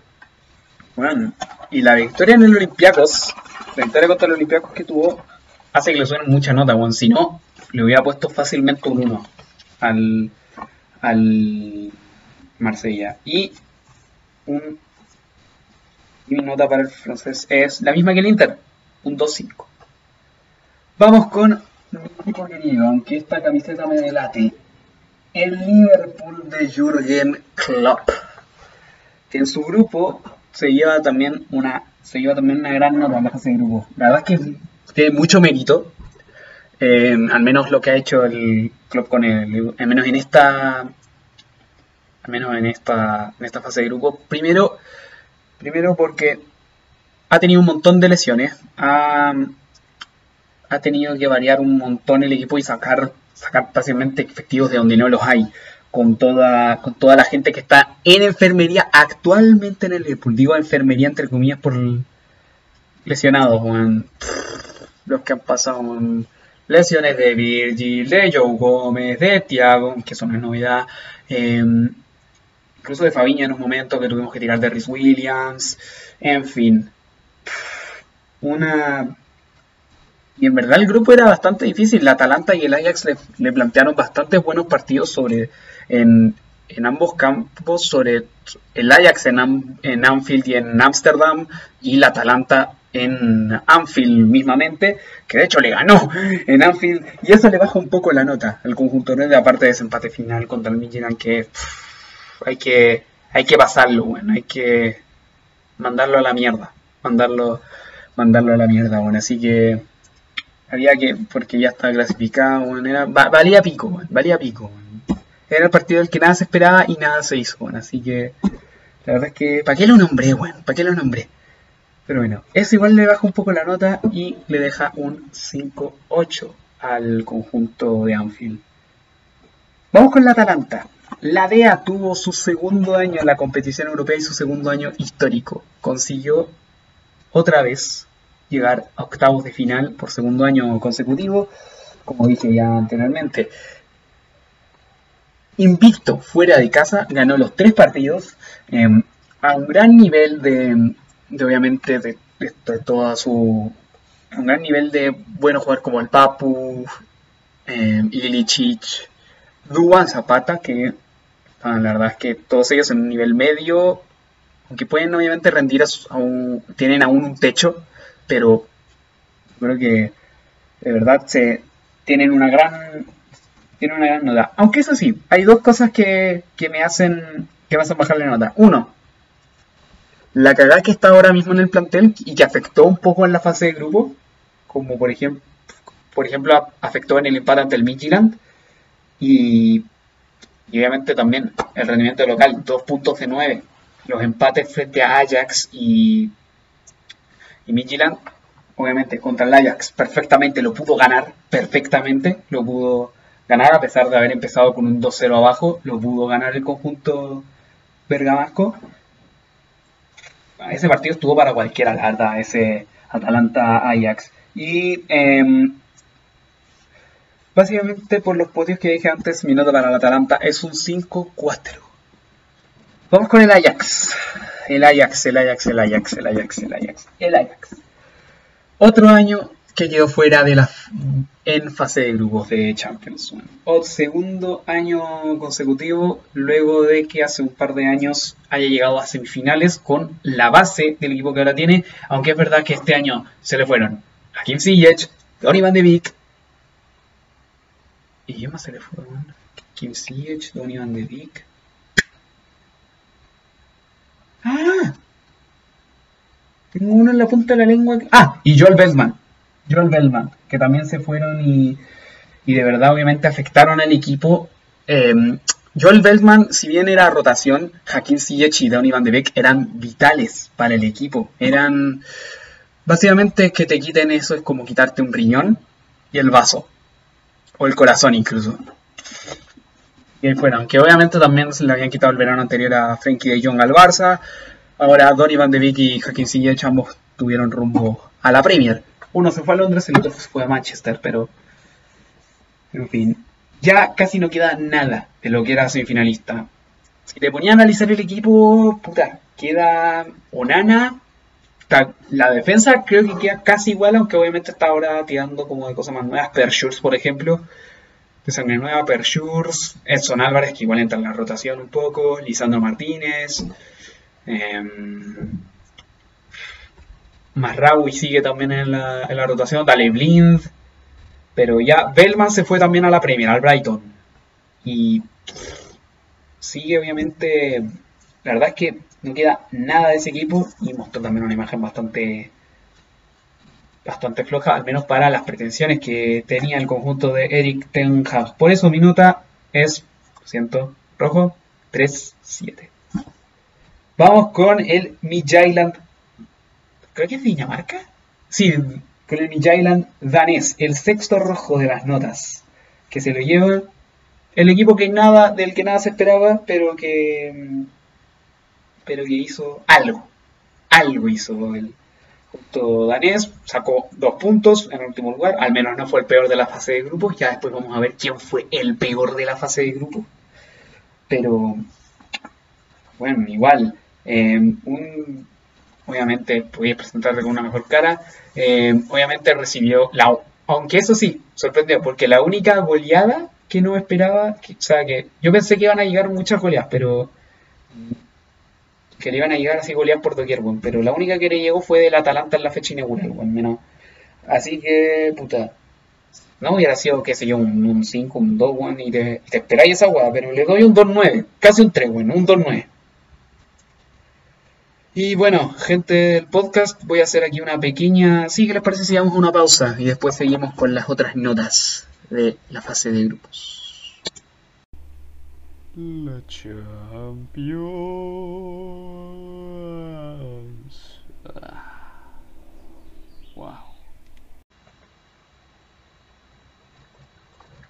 bueno, y la victoria en el Olympiacos, la victoria contra el Olympiacos que tuvo hace que le suenen mucha nota, bueno, si no le hubiera puesto fácilmente un 1 al al Marsella y un, mi nota para el francés es la misma que el Inter, un 2-5. Vamos con equipo querido, aunque esta camiseta me delate. El Liverpool de Jürgen Klopp. Que en su grupo se lleva también una, se lleva también una gran nota en ese grupo. La verdad es que tiene mucho mérito. Eh, al menos lo que ha hecho el club con él. Al menos en esta al menos en esta, en esta fase de grupo. Primero, primero porque ha tenido un montón de lesiones, ha, tenido que variar un montón el equipo y sacar, sacar fácilmente efectivos de donde no los hay. Con toda, con toda la gente que está en enfermería actualmente en el Liverpool. Digo enfermería entre comillas por lesionados, los que han pasado lesiones de Virgil, de Joe Gómez, de Thiago, que son una novedad. Em, incluso de Fabiña en un momento que tuvimos que tirar de Rhys Williams, en fin. Una... Y en verdad el grupo era bastante difícil. La Atalanta y el Ajax le, plantearon bastantes buenos partidos sobre en, ambos campos, sobre el Ajax en, en Anfield y en Ámsterdam, y la Atalanta en Anfield mismamente, que de hecho le ganó en Anfield, y eso le baja un poco la nota al conjunto, ¿no? de aparte de ese empate final contra el Midtjylland que hay que, hay que pasarlo, bueno, hay que mandarlo a la mierda, mandarlo, mandarlo a la mierda, bueno, así que había que, porque ya estaba clasificado, bueno, era, valía pico, valía pico, era el partido del que nada se esperaba y nada se hizo, así que la verdad es que, ¿para qué lo nombré, bueno? ¿Para qué lo nombré? Pero bueno, eso igual le baja un poco la nota y le deja un 5-8 al conjunto de Anfield. Vamos con la Atalanta. La DEA tuvo su segundo año en la competición europea y su segundo año histórico. Consiguió otra vez llegar a octavos de final por segundo año consecutivo, como dije ya anteriormente. Invicto fuera de casa, ganó los tres partidos em, a un gran nivel de, obviamente, de, toda su. un gran nivel de buenos jugadores como el Papu, eh, Ilicic, Duan Zapata, que ah, la verdad es que todos ellos en un nivel medio, aunque pueden obviamente rendir a, un, tienen aún un techo, pero creo que de verdad se tienen una gran tienen una gran nota. Aunque eso sí, hay dos cosas que, que me hacen que me hacen bajarle nota. Uno, la cagada que está ahora mismo en el plantel y que afectó un poco en la fase de grupo, como por ejemplo, por ejemplo afectó en el empate ante el Midtjylland y, obviamente también el rendimiento local, dos puntos de 9. Los empates frente a Ajax y, y Midtjylland, obviamente contra el Ajax perfectamente lo pudo ganar, perfectamente lo pudo ganar a pesar de haber empezado con un 2-0 abajo, lo pudo ganar el conjunto bergamasco. Ese partido estuvo para cualquiera, la ese Atalanta-Ajax. Y em, Básicamente por los podios que dije antes, mi nota para el Atalanta es un 5-4. Vamos con el Ajax. El Ajax, el Ajax, el Ajax, el Ajax, el Ajax, el Ajax. Otro año que quedó fuera de la en fase de grupos de Champions. O segundo año consecutivo luego de que hace un par de años haya llegado a semifinales con la base del equipo que ahora tiene, aunque es verdad que este año se le fueron Hakim Ziyech, Donny van de Beek, ¿Y quién más se le fue? Kim Ziyech, Donny Van de Beek. ¡Ah! Tengo uno en la punta de la lengua. Ah, y Joel Bellman. Joel Bellman, que también se fueron y, y de verdad obviamente afectaron al equipo. Em, Joel Bellman, si bien era rotación, Hakim Ziyech y Donny Van de Beek eran vitales para el equipo. Eran... Básicamente que te quiten eso es como quitarte un riñón y el vaso o el corazón incluso. Y ahí fueron, que obviamente también se le habían quitado el verano anterior a Frankie de Jong al Barça. Ahora Donny Van de Beek y Joaquín Ziyech ambos tuvieron rumbo a la Premier. Uno se fue a Londres, el otro se fue a Manchester, pero en fin. Ya casi no queda nada de lo que era semifinalista. Si te ponía a analizar el equipo, puta, queda Onana, la defensa creo que queda casi igual, aunque obviamente está ahora tirando como de cosas más nuevas. Pershurs, por ejemplo, sangre nueva, Pershurs, Edson Álvarez, que igual entra en la rotación un poco, Lisandro Martínez, eh, Marraui sigue también en la, en la rotación, Dale Blind, pero ya Bellman se fue también a la Premier, al Brighton. Y sigue obviamente, la verdad es que no queda nada de ese equipo y mostró también una imagen bastante bastante floja, al menos para las pretensiones que tenía el conjunto de Eric Ten Hag. Por eso mi nota es, siento, rojo, 3-7. Vamos con el Midtjylland. Creo que es Dinamarca. Sí, con el Midtjylland danés, el sexto rojo de las notas, que se lo lleva el equipo que nada, del que nada se esperaba, pero que pero que hizo algo. Algo hizo el junto danés, sacó dos puntos en último lugar, al menos no fue el peor de la fase de grupos, ya después vamos a ver quién fue el peor de la fase de grupos. Pero, bueno, igual, eh, un, obviamente podía presentarte con una mejor cara, eh, obviamente recibió la... Aunque eso sí, sorprendió, porque la única goleada que no esperaba, o sea, que yo pensé que iban a llegar muchas goleadas, pero que le iban a llegar así golear por doquier, bueno, pero la única que le llegó fue del Atalanta en la fecha inaugural, bueno, menos. Así que, puta, no hubiera sido, qué sé yo, un, 5, un 2, bueno, y te, te esperáis esa weá, pero le doy un 2-9, casi un 3, bueno, un 2-9. Y bueno, gente del podcast, voy a hacer aquí una pequeña... Sí, ¿qué les parece si damos una pausa? Y después seguimos con las otras notas de la fase de grupos. La Champions. Ah. Wow.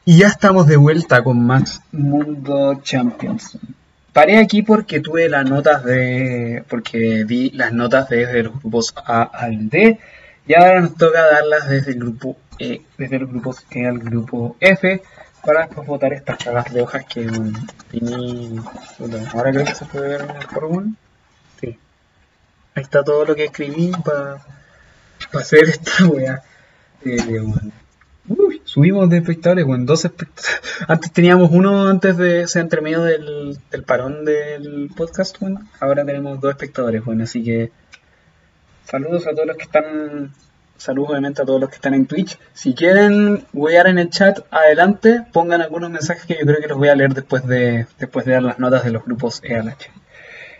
Y ya estamos de vuelta con más Mundo Champions. Paré aquí porque tuve las notas de. porque vi las notas desde los grupos A al D. Y ahora nos toca darlas desde el grupo E, desde los grupos E al grupo F. Para votar estas cagas de hojas que imprimí. Ahora creo que se puede ver en el PowerPoint. Sí. Ahí está todo lo que escribí para hacer esta wea. Eh, bueno. Uy, subimos de espectadores, bueno, dos espectadores. Antes teníamos uno antes de ese entre medio del, del parón del podcast, bueno. Ahora tenemos dos espectadores, bueno, así que saludos a todos los que están. Saludos obviamente a todos los que están en Twitch. Si quieren huear en el chat, adelante, pongan algunos mensajes que yo creo que los voy a leer después de, después de dar las notas de los grupos E a la H.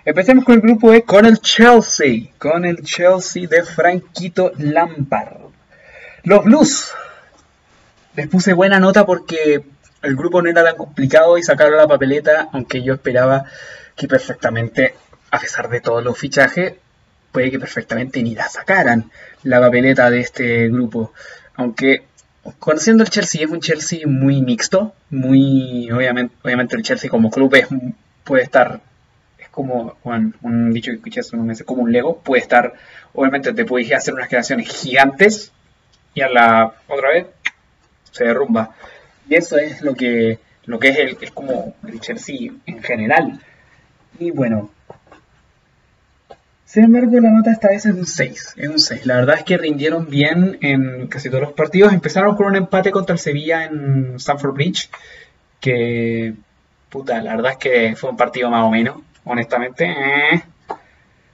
Empecemos con el grupo E con el Chelsea, con el Chelsea de Franquito Lampard. Los Blues les puse buena nota porque el grupo no era tan complicado y sacaron la papeleta, aunque yo esperaba que perfectamente, a pesar de todos los fichajes, puede que perfectamente ni la sacaran la papeleta de este grupo. Aunque conociendo el Chelsea es un Chelsea muy mixto, muy obviamente, obviamente el Chelsea como club es, puede estar es como Juan, un dicho que escuché hace unos meses, como un Lego, puede estar, obviamente te puedes hacer unas creaciones gigantes y a la otra vez se derrumba. Y eso es lo que, lo que es, el, es como el Chelsea en general. Y bueno, sin embargo, la nota esta vez es un 6. Es un 6. La verdad es que rindieron bien en casi todos los partidos. Empezaron con un empate contra el Sevilla en Stamford Bridge. Que, puta, la verdad es que fue un partido más o menos, honestamente. Eh.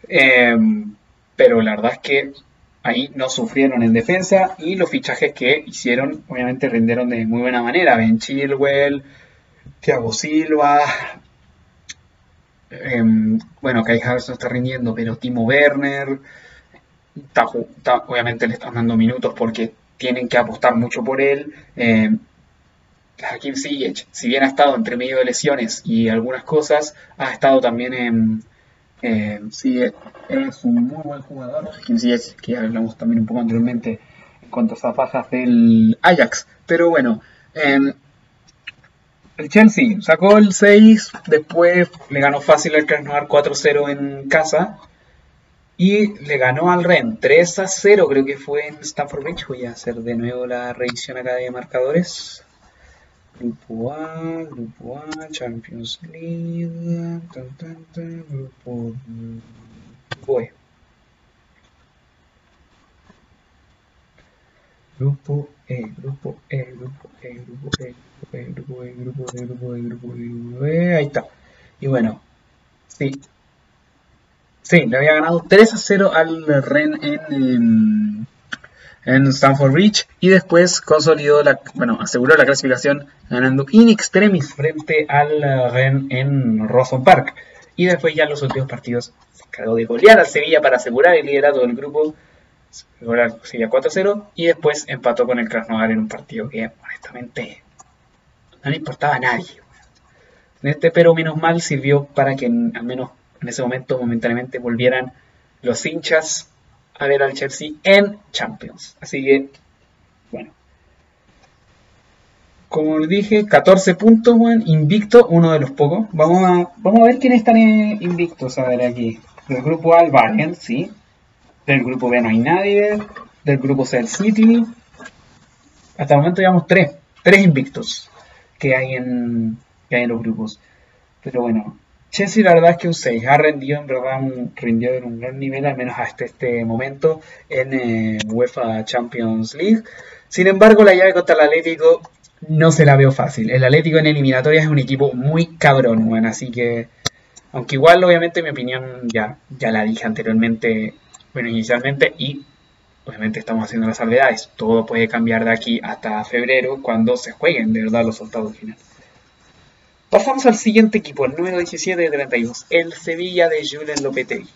Eh, pero la verdad es que ahí no sufrieron en defensa y los fichajes que hicieron obviamente rindieron de muy buena manera. Ben Chilwell, Thiago Silva, eh, bueno, Kai Havertz no está rindiendo, pero Timo Werner, está, obviamente le están dando minutos porque tienen que apostar mucho por él. Eh, Hakim Ziyech, si bien ha estado entre medio de lesiones y algunas cosas, ha estado también en sí, es un muy buen jugador. Sí, es que hablamos también un poco anteriormente en cuanto a esas bajas del Ajax. Pero bueno, eh, el Chelsea sacó el 6, después le ganó fácil al Krasnodar 4-0 en casa. Y le ganó al Ren 3 0, creo que fue en Stamford Bridge. Voy a hacer de nuevo la revisión acá de marcadores. Grupo A, Grupo A, Champions League, tan, tan, tan, Grupo, E. Grupo E, Grupo E, Grupo E, Grupo E, Grupo E, Grupo E, Grupo E, Grupo E, Grupo E, Grupo E, ahí está. Y bueno, sí. Sí, le había ganado 3 a 0 al Ren en, en Stanford Bridge y después consolidó la, bueno, aseguró la clasificación ganando in extremis frente al Ren en Rossum Park. Y después ya los últimos partidos se encargó de golear al Sevilla para asegurar el liderato del grupo. Sevilla 4-0 y después empató con el Krasnodar en un partido que honestamente no le importaba a nadie. En este pero menos mal sirvió para que al menos en ese momento momentáneamente volvieran los hinchas a ver al Chelsea en Champions. Así que, bueno. Como les dije, 14 puntos, invicto, uno de los pocos. Vamos a, vamos a ver quiénes están invictos, a ver aquí. Del grupo A, Bayern, sí. Del grupo B no hay nadie. Del grupo C, el City. Hasta el momento llevamos tres, tres invictos que hay en, que hay en los grupos. Pero bueno, Chelsea la verdad es que un 6 ha rendido en verdad un, rindió en un gran nivel, al menos hasta este momento en eh, UEFA Champions League. Sin embargo, la llave contra el Atlético no se la veo fácil. El Atlético en eliminatorias es un equipo muy cabrón, bueno, así que, aunque igual obviamente mi opinión ya, ya la dije anteriormente, bueno, inicialmente, y obviamente estamos haciendo las salvedades. Todo puede cambiar de aquí hasta febrero cuando se jueguen de verdad los octavos finales. Pasamos al siguiente equipo, el número 17 de 32, el Sevilla de Julen Lopetegui.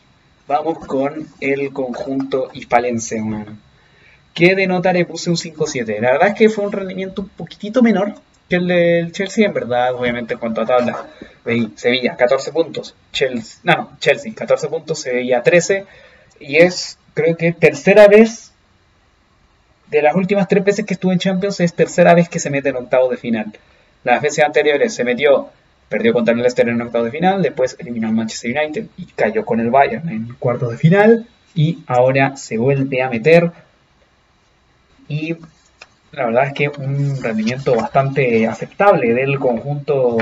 Vamos con el conjunto hispalense, man. ¿Qué de nota le puse un 5-7? La verdad es que fue un rendimiento un poquitito menor que el del Chelsea, en verdad, obviamente en cuanto a tabla. Sevilla, 14 puntos. Chelsea, no, no, Chelsea, 14 puntos, Sevilla 13. Y es, creo que tercera vez, de las últimas tres veces que estuvo en Champions, es tercera vez que se mete en octavo de final. Las veces anteriores se metió Perdió contra el Leicester en octavo de final, después eliminó al Manchester United y cayó con el Bayern en cuartos de final. Y ahora se vuelve a meter. Y la verdad es que un rendimiento bastante aceptable del conjunto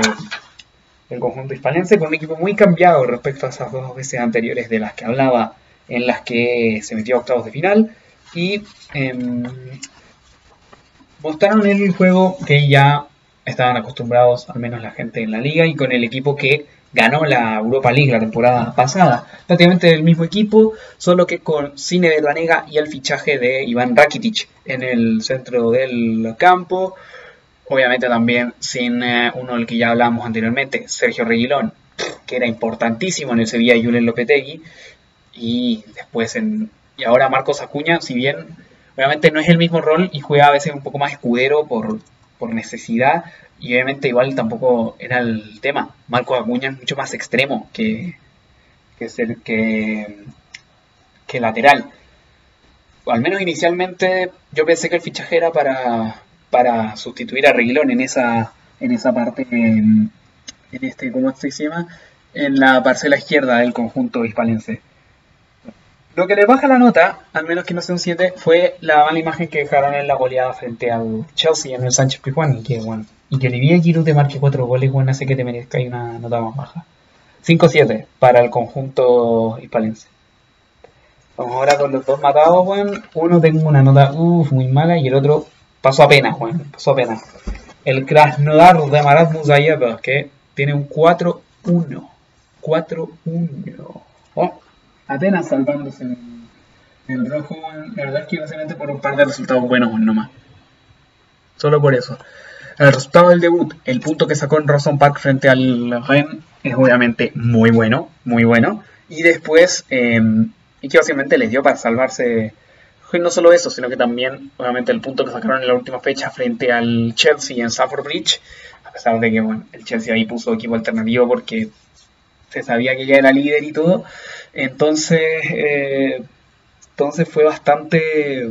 del conjunto hispalense con un equipo muy cambiado respecto a esas dos veces anteriores de las que hablaba en las que se metió a octavos de final y eh, mostraron el juego que ya estaban acostumbrados, al menos la gente en la liga, y con el equipo que ganó la Europa League la temporada pasada. Prácticamente el mismo equipo, solo que con Cine de Banega y el fichaje de Iván Rakitic en el centro del campo. Obviamente también sin eh, uno del que ya hablábamos anteriormente, Sergio Reguilón, que era importantísimo en el Sevilla y Julen Lopetegui. Y después en. Y ahora Marcos Acuña, si bien obviamente no es el mismo rol y juega a veces un poco más escudero por, por necesidad y obviamente igual tampoco era el tema. Marco Acuña es mucho más extremo que, que, ser, que, que lateral. O al menos inicialmente yo pensé que el fichaje era para, para sustituir a Reguilón en esa, en esa parte, en, en este, ¿cómo se llama? En la parcela izquierda del conjunto hispalense. Lo que le baja la nota, al menos que no sea un 7, fue la mala imagen que dejaron en la goleada frente al Chelsea en el Sánchez Pizjuán. Y que, bueno, y que Giroud te marque 4 goles, bueno, hace que te merezca una nota más baja. 5-7 para el conjunto hispalense. Vamos ahora con los dos matados, bueno. Uno tengo una nota uff, muy mala y el otro pasó apenas, bueno, pasó apenas. El Krasnodar de Marat Musayev, que tiene un 4-1. 4-1. Oh apenas salvándose en el rojo. La verdad es que básicamente por un par de resultados buenos nomás. Solo por eso. El resultado del debut, el punto que sacó en Rosen Park frente al Ren, es obviamente muy bueno, muy bueno. Y después, em, y que básicamente les dio para salvarse. No solo eso, sino que también, obviamente, el punto que sacaron en la última fecha frente al Chelsea en Safford Bridge. A pesar de que, bueno, el Chelsea ahí puso equipo alternativo porque se sabía que ya era líder y todo. Entonces, eh, entonces fue bastante,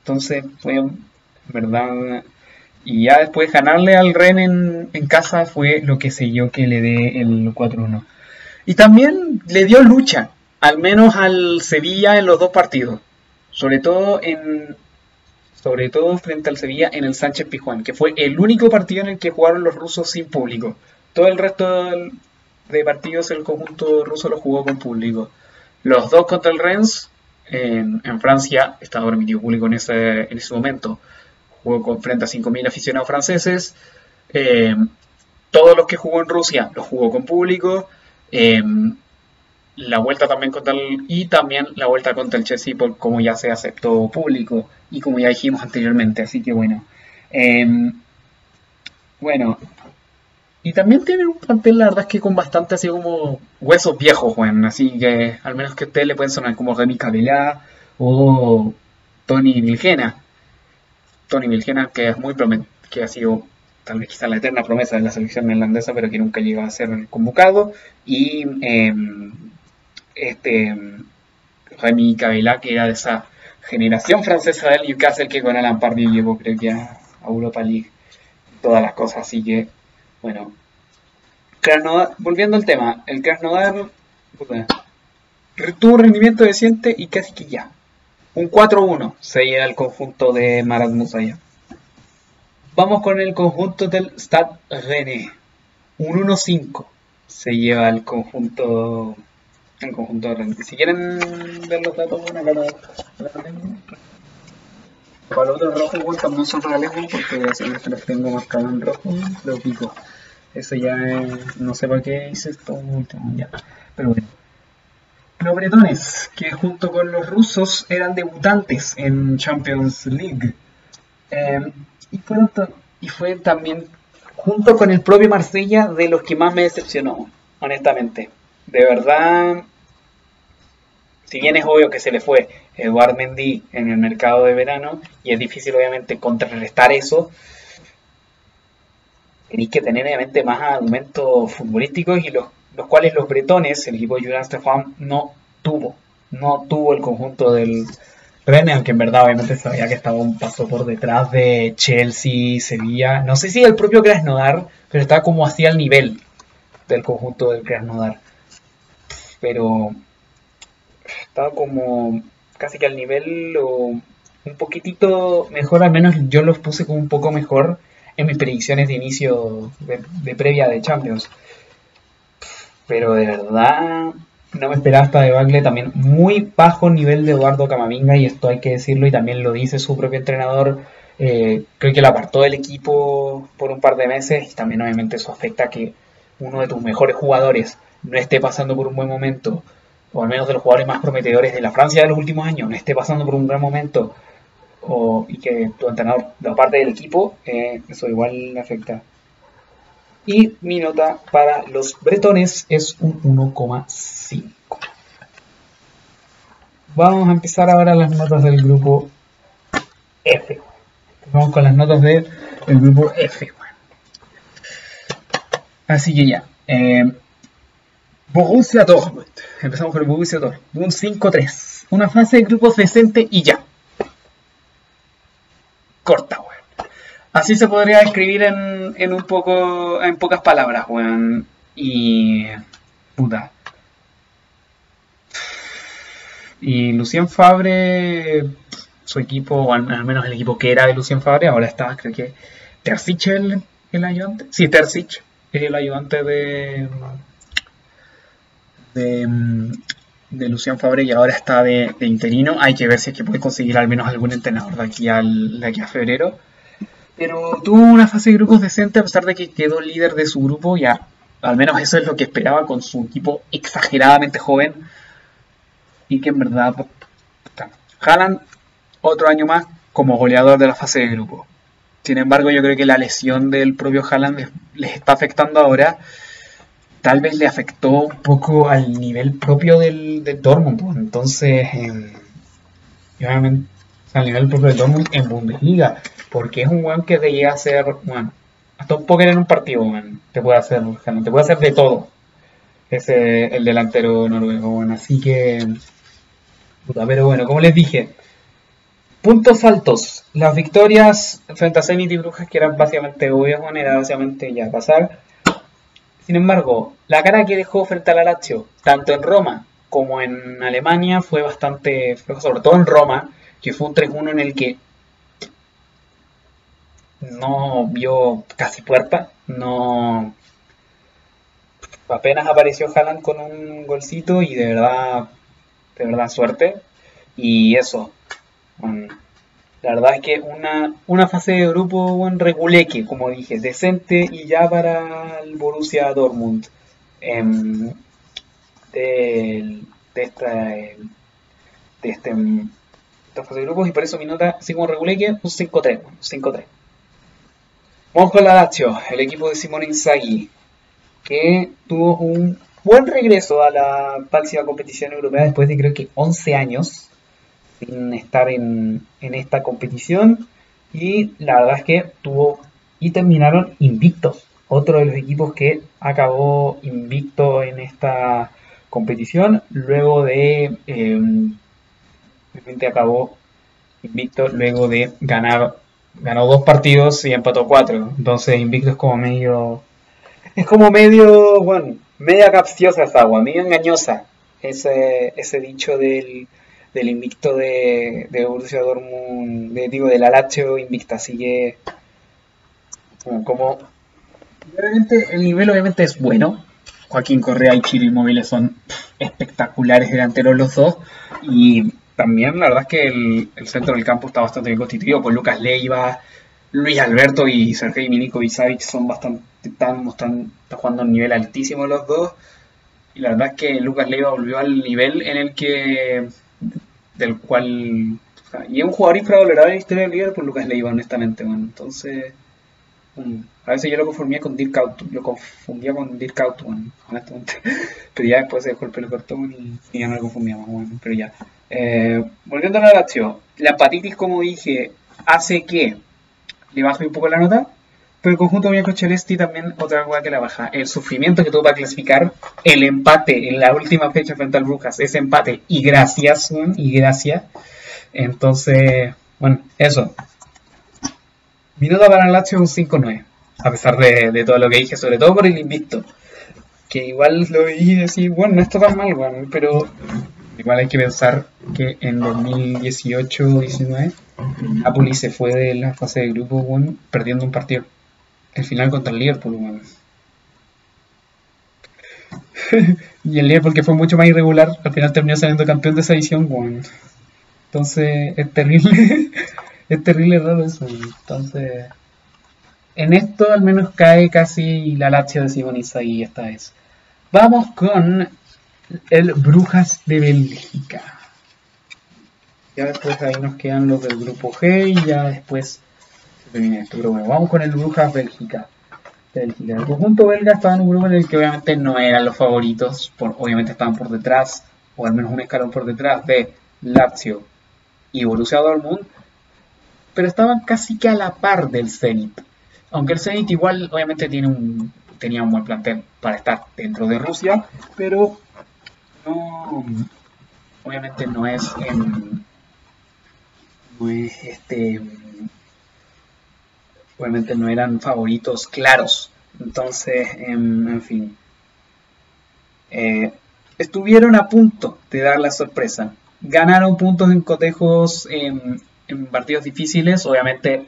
entonces fue, verdad, y ya después ganarle al Ren en, en casa fue lo que yo que le dé el 4-1. Y también le dio lucha, al menos al Sevilla en los dos partidos, sobre todo en sobre todo frente al Sevilla en el Sánchez Pijuán, que fue el único partido en el que jugaron los rusos sin público. Todo el resto de partidos el conjunto ruso lo jugó con público. Los dos contra el Rennes, en, Francia, estaba permitido público en ese, en ese momento. Jugó con, frente a 5.000 aficionados franceses. Eh, todos los que jugó en Rusia los jugó con público. Eh, la vuelta también contra el, y también la vuelta contra el Chelsea por como ya se aceptó público y como ya dijimos anteriormente así que bueno eh, bueno y también tiene un plantel, la verdad es que con bastante así como huesos viejos, bueno, así que al menos que a ustedes le pueden sonar como Remy Cabelá o Tony Vilgena. Tony Vilgena, que es muy que ha sido tal vez quizá la eterna promesa de la selección neerlandesa, pero que nunca llegó a ser convocado. Y em, este Remy Cabelá, que era de esa generación francesa del Newcastle que con Alan Pardew llevó creo que a Europa League todas las cosas, así que bueno, volviendo al tema, el Krasnodar tuvo rendimiento decente y casi que ya. Un 4-1 se lleva el conjunto de Marat Musaya. Vamos con el conjunto del Stade René. Un 1-5 se lleva el conjunto el conjunto de René. Si quieren ver los datos, lo, para los otros rojos, también son reales, porque así los tengo marcados en rojo, lo pico. Eso ya no sé por qué hice esto último, ya. Pero bueno. Los bretones, que junto con los rusos eran debutantes en Champions League. Em, y, fueron y fue también, junto con el propio Marsella, de los que más me decepcionó, honestamente. De verdad, si bien es obvio que se le fue Eduard Mendy en el mercado de verano y es difícil obviamente contrarrestar eso, tenéis que tener obviamente más argumentos futbolísticos y los, los cuales los bretones, el equipo de Julian Stefan, no tuvo. No tuvo el conjunto del Rennes, aunque en verdad obviamente sabía que estaba un paso por detrás de Chelsea, Sevilla, no sé si el propio Krasnodar, pero estaba como hacia el nivel del conjunto del Krasnodar. Pero como casi que al nivel o un poquitito mejor, al menos yo los puse como un poco mejor en mis predicciones de inicio de, previa de Champions. Pero de verdad no me esperaba esta debacle también muy bajo nivel de Eduardo Camavinga y esto hay que decirlo y también lo dice su propio entrenador. Eh, creo que lo apartó del equipo por un par de meses y también obviamente eso afecta a que uno de tus mejores jugadores no esté pasando por un buen momento o al menos de los jugadores más prometedores de la Francia de los últimos años no esté pasando por un gran momento y que tu entrenador de parte del equipo, eh, eso igual le afecta. Y mi nota para los bretones es un 1,5. Vamos a empezar ahora las notas del grupo F. Vamos con las notas del grupo F. Así que ya. Eh, Borussia Dortmund. Empezamos con el Borussia Dortmund. Un 5-3. Una fase de grupos decente y ya corta, weón. Así se podría escribir en, en un poco, en pocas palabras, weón. Y... puta. Y Lucien Fabre, su equipo, o al, menos el equipo que era de Lucien Fabre, ahora está, creo que Terzic el, el ayudante. Sí, Terzic es el ayudante de, de, de Lucian Fabre y ahora está de, interino. Hay que ver si es que puede conseguir al menos algún entrenador de aquí, al, de aquí a febrero. Pero tuvo una fase de grupos decente a pesar de que quedó líder de su grupo. Ya, al menos eso es lo que esperaba con su equipo exageradamente joven. Y que en verdad, Haaland otro año más como goleador de la fase de grupo. Sin embargo, yo creo que la lesión del propio Haaland les está afectando ahora tal vez le afectó un poco al nivel propio del, del Dortmund. Pues. Entonces, obviamente, al nivel propio del Dortmund en Bundesliga. Porque es un weón que te llega a hacer, bueno, hasta un póker en un partido, te puede hacer, te puede hacer de todo. Ese el delantero noruego, así que. Puta, pero bueno, como les dije, puntos altos. Las victorias frente a Zenit y Brujas, que eran básicamente obvias, bueno, era básicamente ya pasar. Sin embargo, la cara que dejó frente a la Lazio, tanto en Roma como en Alemania, fue bastante floja, sobre todo en Roma, que fue un 3-1 en el que no vio casi puerta, no apenas apareció Haaland con un golcito y de verdad, de verdad suerte. Y eso, la verdad es que una, una fase de grupo buen reguleque, como dije, decente y ya para el Borussia Dortmund. Em, de, esta, de este, fase de grupos y por eso mi nota, así como reguleque, un 5-3. 5-3. Vamos con la Lazio, el equipo de Simone Inzaghi, que tuvo un buen regreso a la máxima competición europea después de creo que 11 años sin estar en, esta competición. Y la verdad es que tuvo y terminaron invictos. Otro de los equipos que acabó invicto en esta competición. Luego de. Eh, acabó invicto luego de ganar. Ganó dos partidos y empató cuatro. Entonces invicto es como medio. Es como medio. Bueno, media capciosa esa agua, medio engañosa. Ese, ese dicho del del invicto de, de Borussia Dortmund, de, digo, del Lazio invicta, así que como, realmente el nivel obviamente es bueno. Joaquín Correa y Chiro Inmóviles son espectaculares delanteros los dos y también la verdad es que el, centro del campo está bastante bien constituido por Lucas Leiva, Luis Alberto y Sergei Milinkovic Savic son bastante están, están, están jugando a un nivel altísimo los dos y la verdad es que Lucas Leiva volvió al nivel en el que del cual. y es un jugador infravalorado en la historia del Liverpool, Lucas Leiva, honestamente. Bueno, entonces, A veces yo lo confundía con Dirk Out, lo confundía con Dirk Out, honestamente. Pero ya después se dejó el pelo corto y, ya no lo confundía más, bueno, pero ya. Eh, volviendo a la Lazio, la hepatitis, como dije, hace que le baje un poco la nota, pero el conjunto Bianco Celesti también otra cosa que la baja. El sufrimiento que tuvo para clasificar, el empate en la última fecha frente al Brujas, ese empate, y gracias, y gracias. Entonces, bueno, eso. Mi nota para Lazio un 5-9, a pesar de, de todo lo que dije, sobre todo por el invicto. Que igual lo vi y decir, bueno, no está tan mal, weón, pero igual hay que pensar que en 2018-19 Napoli se fue de la fase de grupo, weón, perdiendo un partido. El final contra el Liverpool, y el Liverpool, que fue mucho más irregular, al final terminó saliendo campeón de esa edición, weón. Entonces, es terrible. es terrible raro eso. Entonces, en esto al menos cae casi la Lazio de Simone Inzaghi esta vez. Vamos con el Brujas de Bélgica. Ya después ahí nos quedan los del grupo G y ya después. Vamos con el Brujas Bélgica. El conjunto belga estaba en un grupo en el que obviamente no eran los favoritos, obviamente estaban por detrás, o al menos un escalón por detrás de Lazio y Borussia Dortmund, pero estaban casi que a la par del Zenit. Aunque el Zenit igual obviamente tiene un, tenía un buen plantel para estar dentro de Rusia, pero no, obviamente no es, em, no es este, obviamente no eran favoritos claros. Entonces, em, en fin, eh, estuvieron a punto de dar la sorpresa. Ganaron puntos en cotejos en, en partidos difíciles, obviamente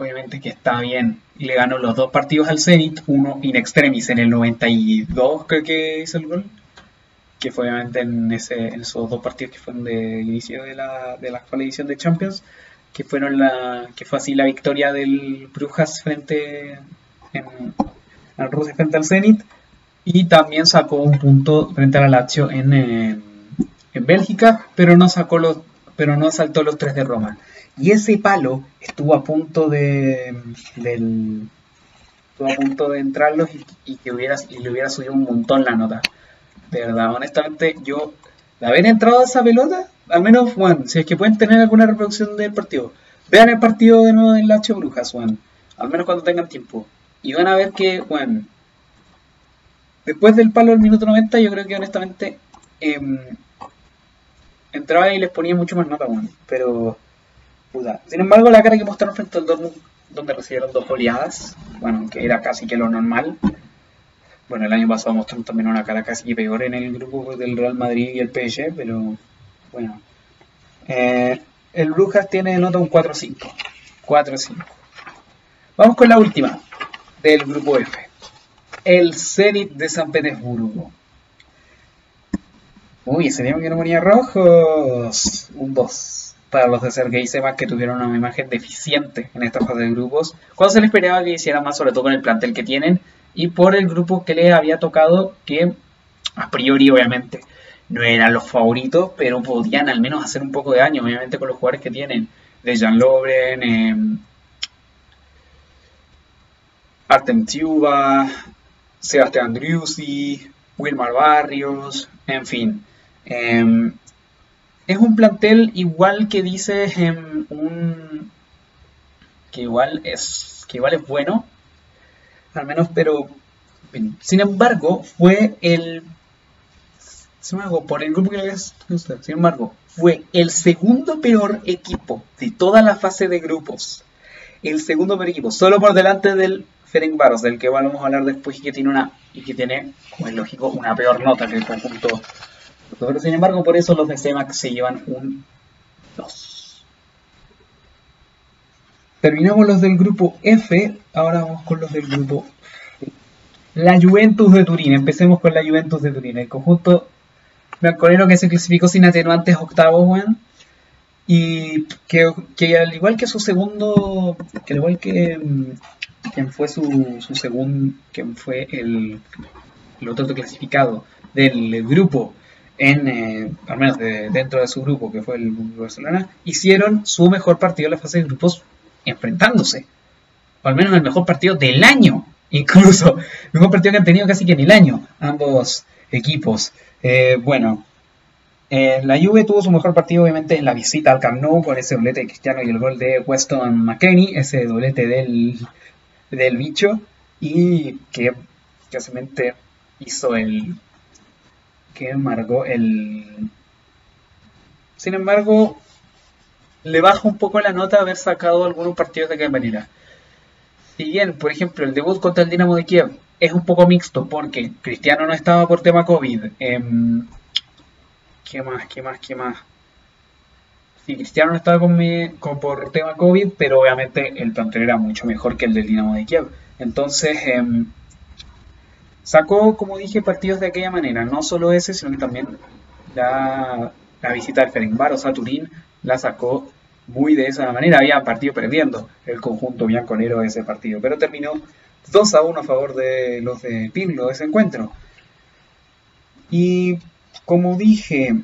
obviamente que está bien. Y le ganó los dos partidos al Zenit, uno in extremis en el 92, creo que hizo el gol. Que fue obviamente en, ese, en esos dos partidos que fueron de inicio de la, de la actual edición de Champions. Que fueron la. que fue así la victoria del Brujas frente en, al Rusia frente al Zenit. Y también sacó un punto frente a la Lazio en, en, en Bélgica, pero no sacó los. pero no saltó los tres de Roma. Y ese palo estuvo a punto de. Del, estuvo a punto de entrarlos y, y que hubiera, y le hubiera subido un montón la nota. De verdad, honestamente, yo. Haber entrado a esa pelota, al menos, Juan, si es que pueden tener alguna reproducción del partido, vean el partido de nuevo del Lacho Brujas, Juan. Al menos cuando tengan tiempo. Y van a ver que, Juan. Después del palo del minuto 90, yo creo que honestamente. em, entraba y les ponía mucho más nota, Juan. Pero. Puta. Sin embargo, la cara que mostraron frente al Dortmund, donde recibieron dos goleadas, bueno, que era casi que lo normal. Bueno, el año pasado mostraron también una cara casi peor en el grupo del Real Madrid y el PSG, pero bueno. Eh, el Brujas tiene nota un 4-5. 4-5. Vamos con la última del grupo F. El Zenit de San Petersburgo. Uy, ese día que no ponía rojos. Un 2 para los de Sergei Sebas que tuvieron una imagen deficiente en esta fase de grupos, cuando se les esperaba que hiciera más, sobre todo con el plantel que tienen y por el grupo que les había tocado, que a priori obviamente no eran los favoritos, pero podían al menos hacer un poco de daño, obviamente con los jugadores que tienen, de Jan Lobren, eh, Artem Tiuba, Sebastián Driussi, Wilmar Barrios, en fin. Eh, es un plantel igual que dices en un que igual es que igual es bueno al menos pero sin embargo fue el sin embargo por el grupo que les gusta sin embargo fue el segundo peor equipo de toda la fase de grupos el segundo peor equipo solo por delante del Ferencváros del que vamos a hablar después y que tiene una y que tiene como es lógico una peor nota que el conjunto pero sin embargo, por eso los de CEMAC se llevan un 2. Terminamos los del grupo F, ahora vamos con los del grupo. La Juventus de Turín, empecemos con la Juventus de Turín, el conjunto bianconero que se clasificó sin atenuantes octavos, weón. Y que, que, al igual que su segundo, que al igual que quien fue su, su segundo, quien fue el, el otro clasificado del grupo en, eh, al menos de, dentro de su grupo, que fue el Barcelona, hicieron su mejor partido en la fase de grupos enfrentándose. o al menos el mejor partido del año, incluso, el mejor partido que han tenido casi que en el año, ambos equipos. Eh, bueno, eh, la Juve tuvo su mejor partido obviamente en la visita al Camp Nou con ese doblete de Cristiano y el gol de Weston McKenney, ese doblete del, del bicho, y que básicamente hizo el... que marcó el... Sin embargo, le baja un poco la nota haber sacado algunos partidos de aquella manera. Si bien, por ejemplo, el debut contra el Dinamo de Kiev es un poco mixto porque Cristiano no estaba por tema COVID. Em, ¿Qué más? ¿Qué más? ¿Qué más? Sí, Cristiano no estaba con por tema COVID, pero obviamente el plantel era mucho mejor que el del Dinamo de Kiev. Entonces, em, sacó, como dije, partidos de aquella manera. No solo ese, sino que también la, visita del Ferencváros a Turín la sacó muy de esa manera. Había partido perdiendo el conjunto bianconero de ese partido, pero terminó 2 a 1 a favor de los de Pirlo ese encuentro. Y como dije,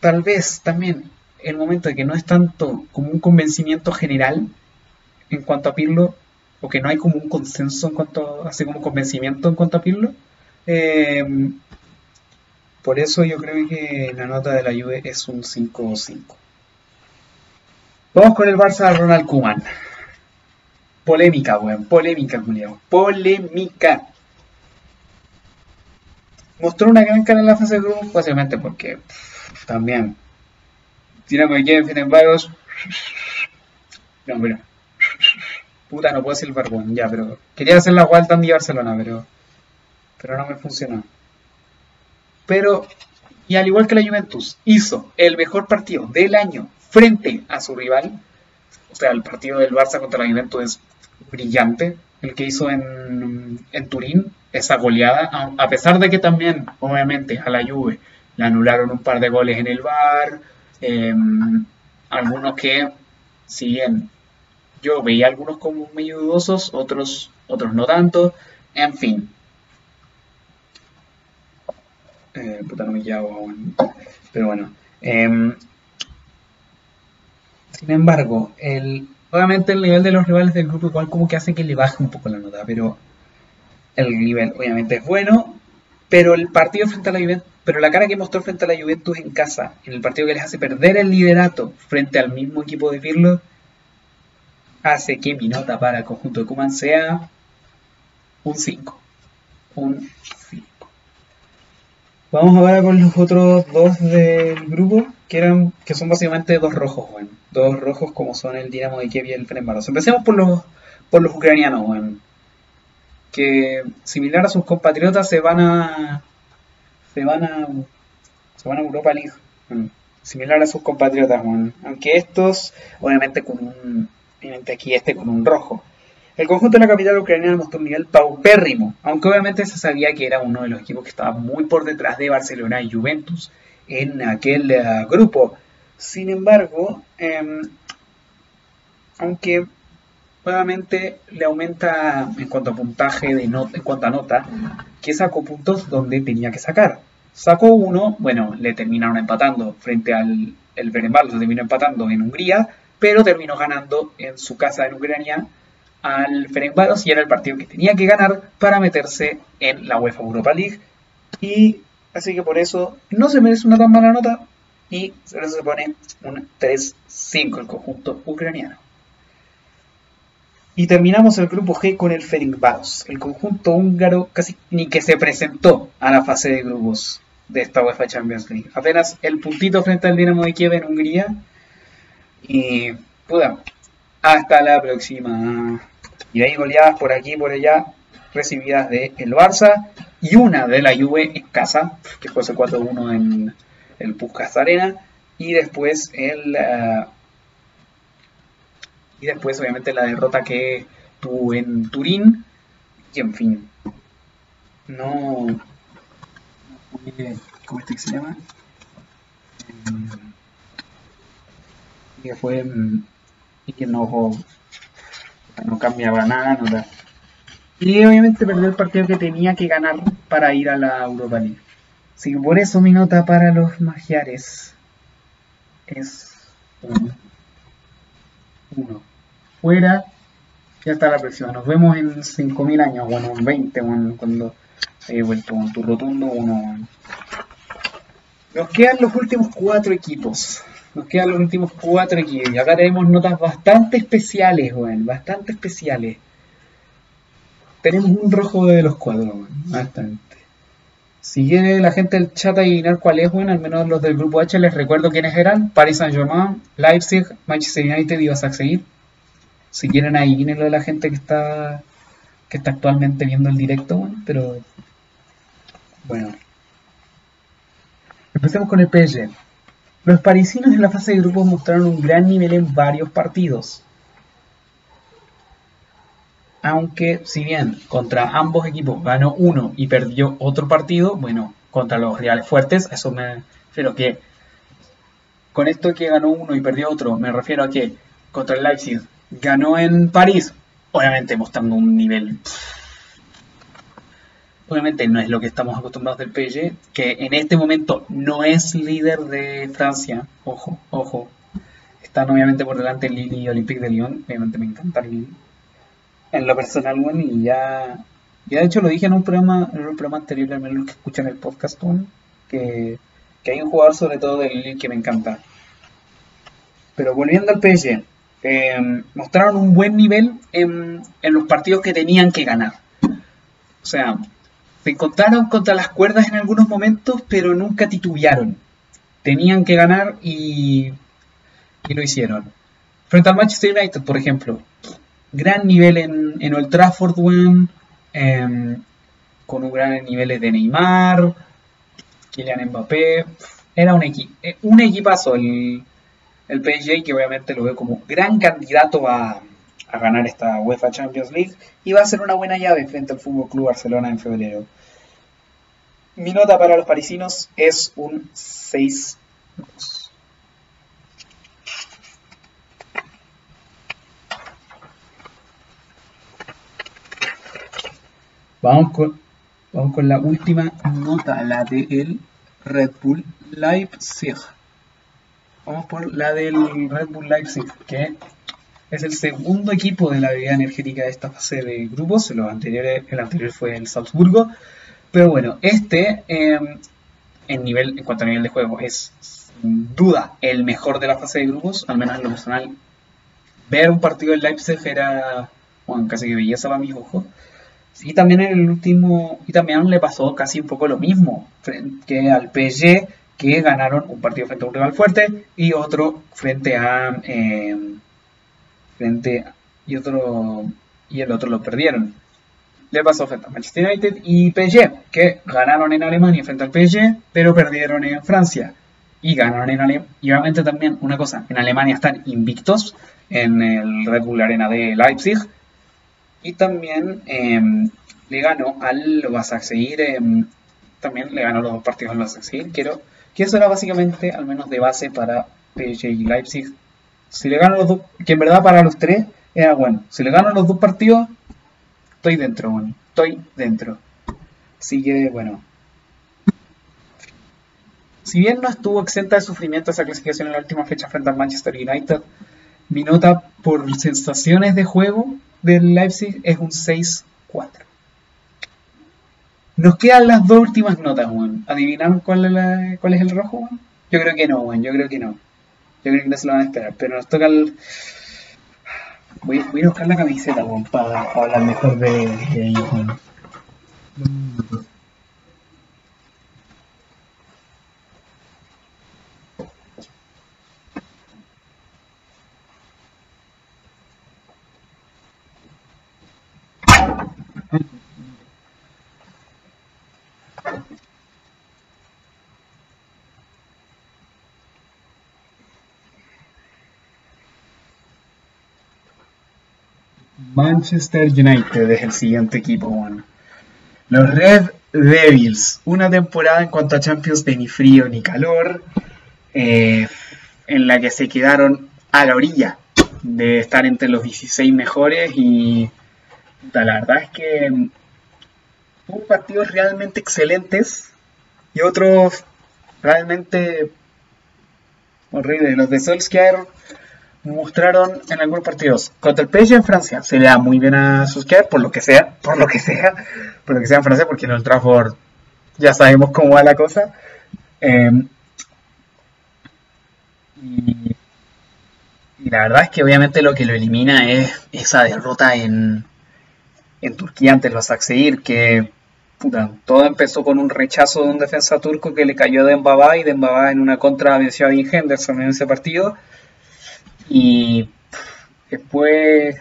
tal vez también el momento de que no es tanto como un convencimiento general en cuanto a Pirlo, o que no hay como un consenso en cuanto a, así como convencimiento en cuanto a Pirlo. Eh, por eso yo creo que la nota de la Juve es un 5 5. Vamos con el Barça de Ronald Koeman. Polémica, weón. Polémica, Julián. Polémica mostró una gran cara en la fase de grupo, básicamente porque también Dinamo de Kiev, en varios. No, pero. Puta, no puedo decir el barbón, ya, pero. Quería hacer la vuelta en Barcelona, pero. Pero no me funcionó. Pero. Y al igual que la Juventus, hizo el mejor partido del año frente a su rival. O sea, el partido del Barça contra la Juventus es brillante. El que hizo en, en Turín esa goleada, a pesar de que también, obviamente, a la Juve le anularon un par de goles en el bar, em, algunos que, si bien yo veía algunos como muy dudosos, otros, otros no tanto, en fin. Eh, puta, no me llamo Pero bueno. Em, sin embargo, el, obviamente el nivel de los rivales del grupo igual como que hace que le baje un poco la nota, pero el nivel obviamente es bueno, pero el partido frente a la Juventus, pero la cara que mostró frente a la Juventus en casa, en el partido que les hace perder el liderato frente al mismo equipo de Pirlo, hace que mi nota para el conjunto de Kuman sea un 5. Un 5. Vamos ahora con los otros dos del grupo, que eran que son básicamente dos rojos, bueno. Dos rojos como son el Dinamo de Kiev y el Fenerbahce. Empecemos por los por los ucranianos, bueno que similar a sus compatriotas se van a se van a se van a Europa League similar a sus compatriotas aunque estos obviamente con un obviamente aquí este con un rojo el conjunto de la capital ucraniana mostró un nivel paupérrimo aunque obviamente se sabía que era uno de los equipos que estaba muy por detrás de Barcelona y Juventus en aquel eh, grupo sin embargo em, aunque nuevamente le aumenta en cuanto a puntaje, de en cuanto a nota, que sacó puntos donde tenía que sacar. Sacó uno, bueno, le terminaron empatando frente al el Berenbal, se terminó empatando en Hungría, pero terminó ganando en su casa en Ucrania al Ferencváros y era el partido que tenía que ganar para meterse en la UEFA Europa League. Y así que por eso no se merece una tan mala nota y se pone un 3-5 el conjunto ucraniano. Y terminamos el grupo G con el Ferencváros, el conjunto húngaro casi ni que se presentó a la fase de grupos de esta UEFA Champions League. Apenas el puntito frente al Dinamo de Kiev en Hungría. Y puta, hasta la próxima. Y ahí goleadas por aquí y por allá, recibidas de el Barça y una de la Juve en casa, que fue ese 4-1 en el Puskas Arena. Y después el eh, y después obviamente la derrota que tuvo en Turín y en fin no ¿cómo este que se llama? y que fue y que no no cambiaba nada no y obviamente perdió el partido que tenía que ganar para ir a la Europa League así que por eso mi nota para los magiares es un 1 fuera Ya está la próxima. Nos vemos en 5.000 años, bueno, en 20, bueno, cuando he vuelto con tu rotundo uno. Nos quedan los últimos cuatro equipos. Nos quedan los últimos cuatro equipos. Y acá tenemos notas bastante especiales, weón. Bastante especiales. Tenemos un rojo de los cuatro, weón. Bastante. Si quiere la gente del chat adivinar cuál es, bueno, al menos los del grupo H, les recuerdo quiénes eran. Paris Saint-Germain, Leipzig, Manchester United y seguir. Si quieren adivínenlo de la gente que está que está actualmente viendo el directo, bueno, pero bueno. Empecemos con el PSG. Los parisinos en la fase de grupos mostraron un gran nivel en varios partidos. Aunque, si bien contra ambos equipos ganó uno y perdió otro partido, bueno, contra los reales fuertes, eso me refiero que con esto que ganó uno y perdió otro, me refiero a que contra el Leipzig ganó en París, obviamente mostrando un nivel. Obviamente no es lo que estamos acostumbrados del PSG, que en este momento no es líder de Francia. Ojo, ojo. Están obviamente por delante Lille y Olympique de Lyon. Obviamente me encanta Lille en lo personal, bueno, y ya, ya de hecho lo dije en un programa, en un programa anterior, al menos que escuchan el podcast, que, que hay un jugador sobre todo del Lille que me encanta. Pero volviendo al PSG, em, mostraron un buen nivel en, en, los partidos que tenían que ganar. O sea, se encontraron contra las cuerdas en algunos momentos, pero nunca titubearon. Tenían que ganar y, y lo hicieron. Frente al Manchester United, por ejemplo, gran nivel en, en Old Trafford, em, con un gran nivel de Neymar, Kylian Mbappé. Era un, eh, un equipazo el, el PSG que obviamente lo veo como gran candidato a, a, ganar esta UEFA Champions League y va a ser una buena llave frente al Fútbol Club Barcelona en febrero. Mi nota para los parisinos es un 6 Vamos con, vamos con la última nota, la del Red Bull Leipzig. Vamos por la del Red Bull Leipzig, que es el segundo equipo de la bebida energética de esta fase de grupos. Los anteriores, el anterior fue el Salzburgo. Pero bueno, este em, en, nivel, en cuanto a nivel de juego es sin duda el mejor de la fase de grupos, al menos en lo personal. Ver un partido del Leipzig era bueno, casi que belleza para mis ojos. Y también en el último, y también le pasó casi un poco lo mismo que al PSG, que ganaron un partido frente a un rival fuerte y otro frente a eh, frente y otro y el otro lo perdieron. Le pasó frente a Manchester United y PSG, que ganaron en Alemania frente al PSG, pero perdieron en Francia. Y ganaron en Alemania. Y obviamente también una cosa, en Alemania están invictos en el Red Bull Arena de Leipzig y también em, le ganó al Basaksehir, eh, también le ganó los dos partidos al Basaksehir. Quiero que eso era básicamente, al menos de base para PSG y Leipzig. Si le gano los dos, que en verdad para los tres era bueno. Si le gano los dos partidos, estoy dentro, bueno. Estoy dentro. Así que, bueno. Si bien no estuvo exenta de sufrimiento esa clasificación en la última fecha frente al Manchester United, mi nota por sensaciones de juego del Leipzig es un 6-4. Nos quedan las dos últimas notas, Juan. ¿Adivinan cuál es, la, cuál es el rojo, Juan? Yo creo que no, Juan. Yo creo que no. Yo creo que se lo van a esperar. Pero nos toca el... Voy, voy a buscar la camiseta, Juan, para, hablar mejor de, ellos. Manchester United es el siguiente equipo. Los Red Devils, una temporada en cuanto a Champions de ni frío ni calor, eh, en la que se quedaron a la orilla de estar entre los 16 mejores y la verdad es que hubo partidos realmente excelentes y otros realmente horribles. Los de Solskjaer mostraron en algunos partidos. Contra el PSG en Francia se le da muy bien a Solskjaer, por lo que sea, por lo que sea, por lo que sea en Francia, porque en el Trafford ya sabemos cómo va la cosa. Eh, y, y la verdad es que obviamente lo que lo elimina es esa derrota en, en Turquía ante los Akseir, que puta, todo empezó con un rechazo de un defensa turco que le cayó de Mbaba y de Mbaba en una contra venció a Henderson en ese partido. Y después,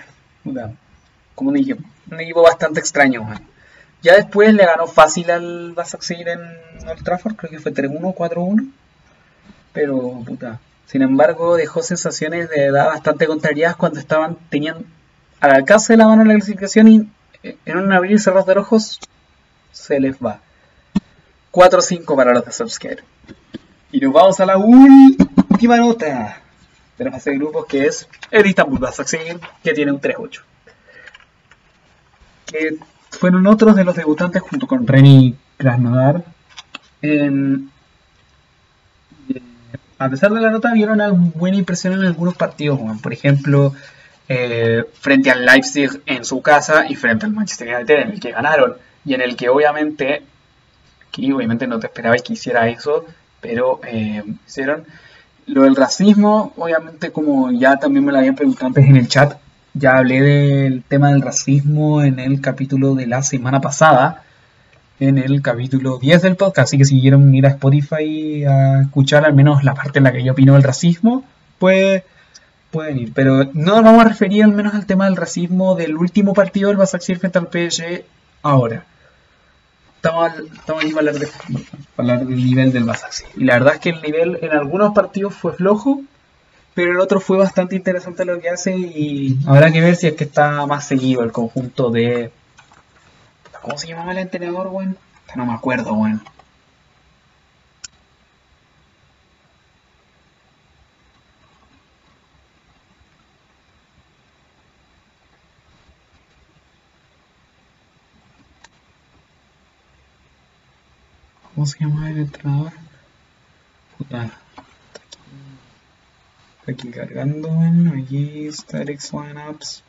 como dije, un equipo bastante extraño. Ya después le ganó fácil al Basaksehir en Old Trafford, creo que fue 3-1, 4-1. Pero, puta. Sin embargo, dejó sensaciones de edad bastante contrariadas cuando estaban, tenían al alcance de la mano la clasificación y eh, en un abrir y cerrar de ojos se les va. 4-5 para los de Solskjaer. Y nos vamos a la última nota fase de grupos que es el Istanbul Basaksehir, que tiene un 3-8. Que fueron otros de los debutantes junto con Reni Krasnodar. Eh, a pesar de la nota, vieron una buena impresión en algunos partidos. weón. Por ejemplo, eh, frente al Leipzig en su casa y frente al Manchester United en el que ganaron. Y en el que obviamente, aquí obviamente no te esperabais que hiciera eso, pero eh, hicieron. Lo del racismo, obviamente como ya también me lo habían preguntado antes en el chat, ya hablé del tema del racismo en el capítulo de la semana pasada, en el capítulo 10 del podcast, así que si quieren ir a Spotify a escuchar al menos la parte en la que yo opino del racismo, pues pueden ir. Pero no nos vamos a referir al menos al tema del racismo del último partido del Basaksehir frente al PSG ahora. Estamos, estamos aquí para hablar, de, hablar del nivel del Basaksehir. Y la verdad es que el nivel en algunos partidos fue flojo, pero el otro fue bastante interesante lo que hace y habrá que ver si es que está más seguido el conjunto de... ¿Cómo se llamaba el entrenador, weón? No me acuerdo, weón. ¿Cómo se llamaba el entrenador? Puta. Está aquí cargando, weón. Aquí Static Lineups.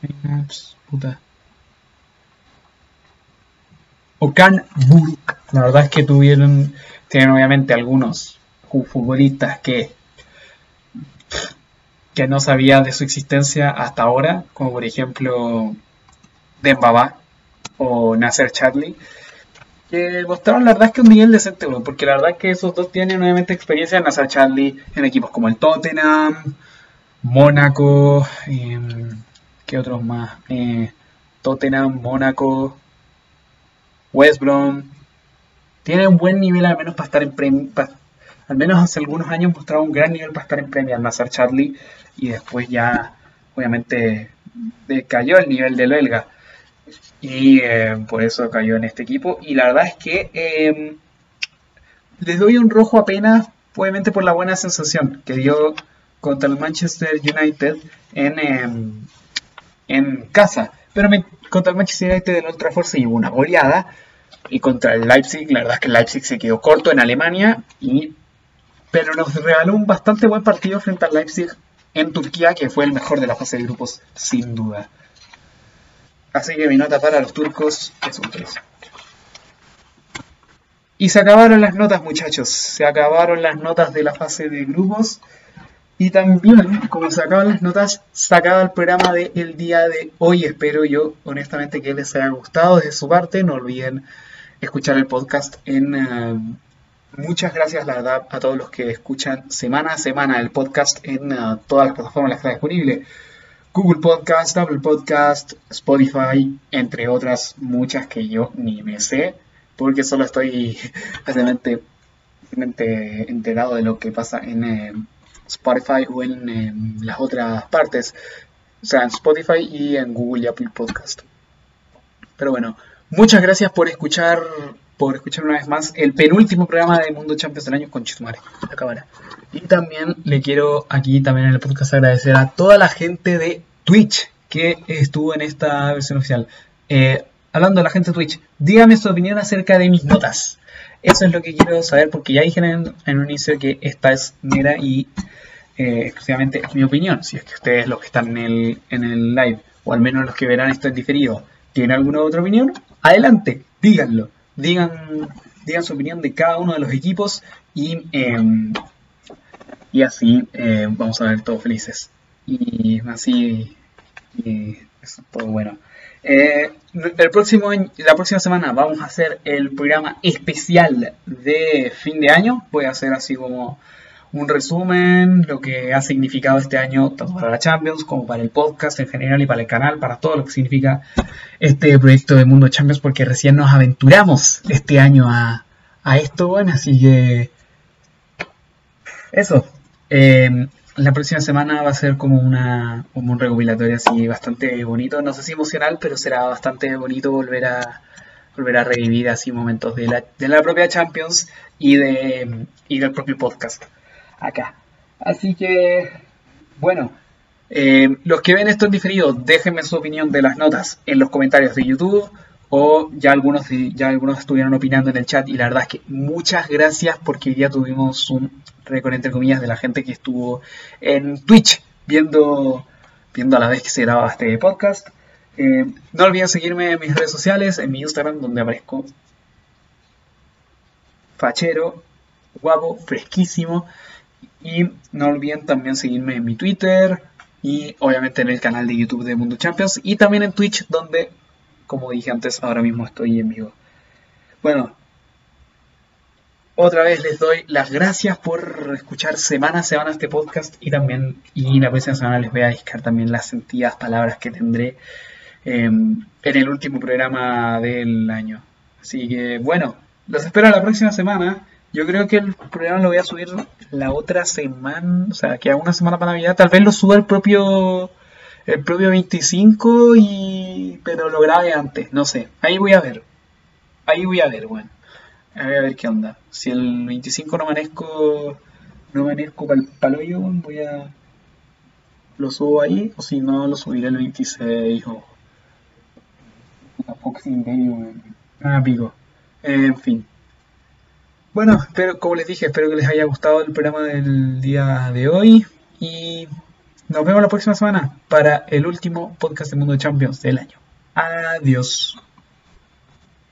Lineups. Puta. Okan Buruk. La verdad es que tuvieron. Tienen obviamente algunos futbolistas que. que no sabía de su existencia hasta ahora. Como por ejemplo. Dembaba o Nasser Charlie, que mostraron la verdad que un nivel decente, porque la verdad que esos dos tienen nuevamente experiencia en Nasser Charlie en equipos como el Tottenham, Mónaco, em, ¿qué otros más? Eh, Tottenham, Mónaco, West Brom. Tiene un buen nivel al menos para estar en Premier, al menos hace algunos años mostraba un gran nivel para estar en Premier Nasser Charlie y después ya obviamente decayó el nivel del belga y eh, por eso cayó en este equipo. Y la verdad es que eh, les doy un rojo apenas, obviamente por la buena sensación que dio contra el Manchester United en, eh, en casa. Pero me- contra el Manchester United del Old Trafford se llevó una goleada. Y contra el Leipzig, la verdad es que el Leipzig se quedó corto en Alemania. Y, pero nos regaló un bastante buen partido frente al Leipzig en Turquía, que fue el mejor de la fase de grupos, sin duda. Así que mi nota para los turcos es un 3. Y se acabaron las notas, muchachos. Se acabaron las notas de la fase de grupos. Y también, como se acaban las notas, se acaba el programa del día de hoy. Espero yo, honestamente, que les haya gustado de su parte. No olviden escuchar el podcast en... eh, muchas gracias, la verdad, a todos los que escuchan semana a semana el podcast en eh, todas las plataformas que está disponible. Google Podcast, Apple Podcast, Spotify, entre otras muchas que yo ni me sé, porque solo estoy realmente, enterado de lo que pasa en eh, Spotify o en eh, las otras partes, o sea, en Spotify y en Google y Apple Podcast. Pero bueno, muchas gracias por escuchar, por escuchar una vez más el penúltimo programa de Mundo Champions del año con Chitumare, la cámara. Y también le quiero aquí también en el podcast agradecer a toda la gente de Twitch que estuvo en esta versión oficial. Eh, hablando de la gente de Twitch, dígame su opinión acerca de mis notas. Eso es lo que quiero saber porque ya dije en, en un inicio que esta es mera y eh, exclusivamente mi opinión. Si es que ustedes los que están en el, en el live, o al menos los que verán esto en diferido, tienen alguna otra opinión, adelante, díganlo. Digan, digan su opinión de cada uno de los equipos y, em, y así eh, vamos a ver todos felices. Y así y es todo bueno. Eh, el próximo, la próxima semana vamos a hacer el programa especial de fin de año. Voy a hacer así como un resumen, lo que ha significado este año tanto para la Champions como para el podcast en general y para el canal, para todo lo que significa este proyecto de Mundo Champions, porque recién nos aventuramos este año a, a esto, bueno, así que eso. Eh, la próxima semana va a ser como una como un recopilatorio así bastante bonito, no sé si emocional, pero será bastante bonito volver a volver a revivir así momentos de la, de la propia Champions y de y del propio podcast acá. Así que bueno, eh, los que ven esto en diferido, déjenme su opinión de las notas en los comentarios de YouTube o ya algunos ya algunos estuvieron opinando en el chat y la verdad es que muchas gracias porque ya tuvimos un récord entre comillas de la gente que estuvo en Twitch viendo viendo a la vez que se grababa este podcast. Eh, no olviden seguirme en mis redes sociales, en mi Instagram donde aparezco fachero, guapo, fresquísimo. Y no olviden también seguirme en mi Twitter y obviamente en el canal de YouTube de Mundo Champions y también en Twitch donde como dije antes, ahora mismo estoy en vivo. Bueno, otra vez les doy las gracias por escuchar semana a semana este podcast y también, y la próxima semana les voy a discar también las sentidas palabras que tendré em, en el último programa del año. Así que bueno, los espero la próxima semana. Yo creo que el programa lo voy a subir la otra semana, o sea, que a una semana para Navidad. Tal vez lo suba el propio el propio 25 y pero lo grabe antes, no sé. Ahí voy a ver. Ahí voy a ver, bueno. Voy a ver qué onda. Si el 25 no amanezco no amanezco para el paloyo, voy a lo subo ahí o si no lo subiré el 26 o Ah, pico. En fin. Bueno, espero, como les dije, espero que les haya gustado el programa del día de hoy y nos vemos la próxima semana para el último podcast de Mundo de Champions del año. Adiós.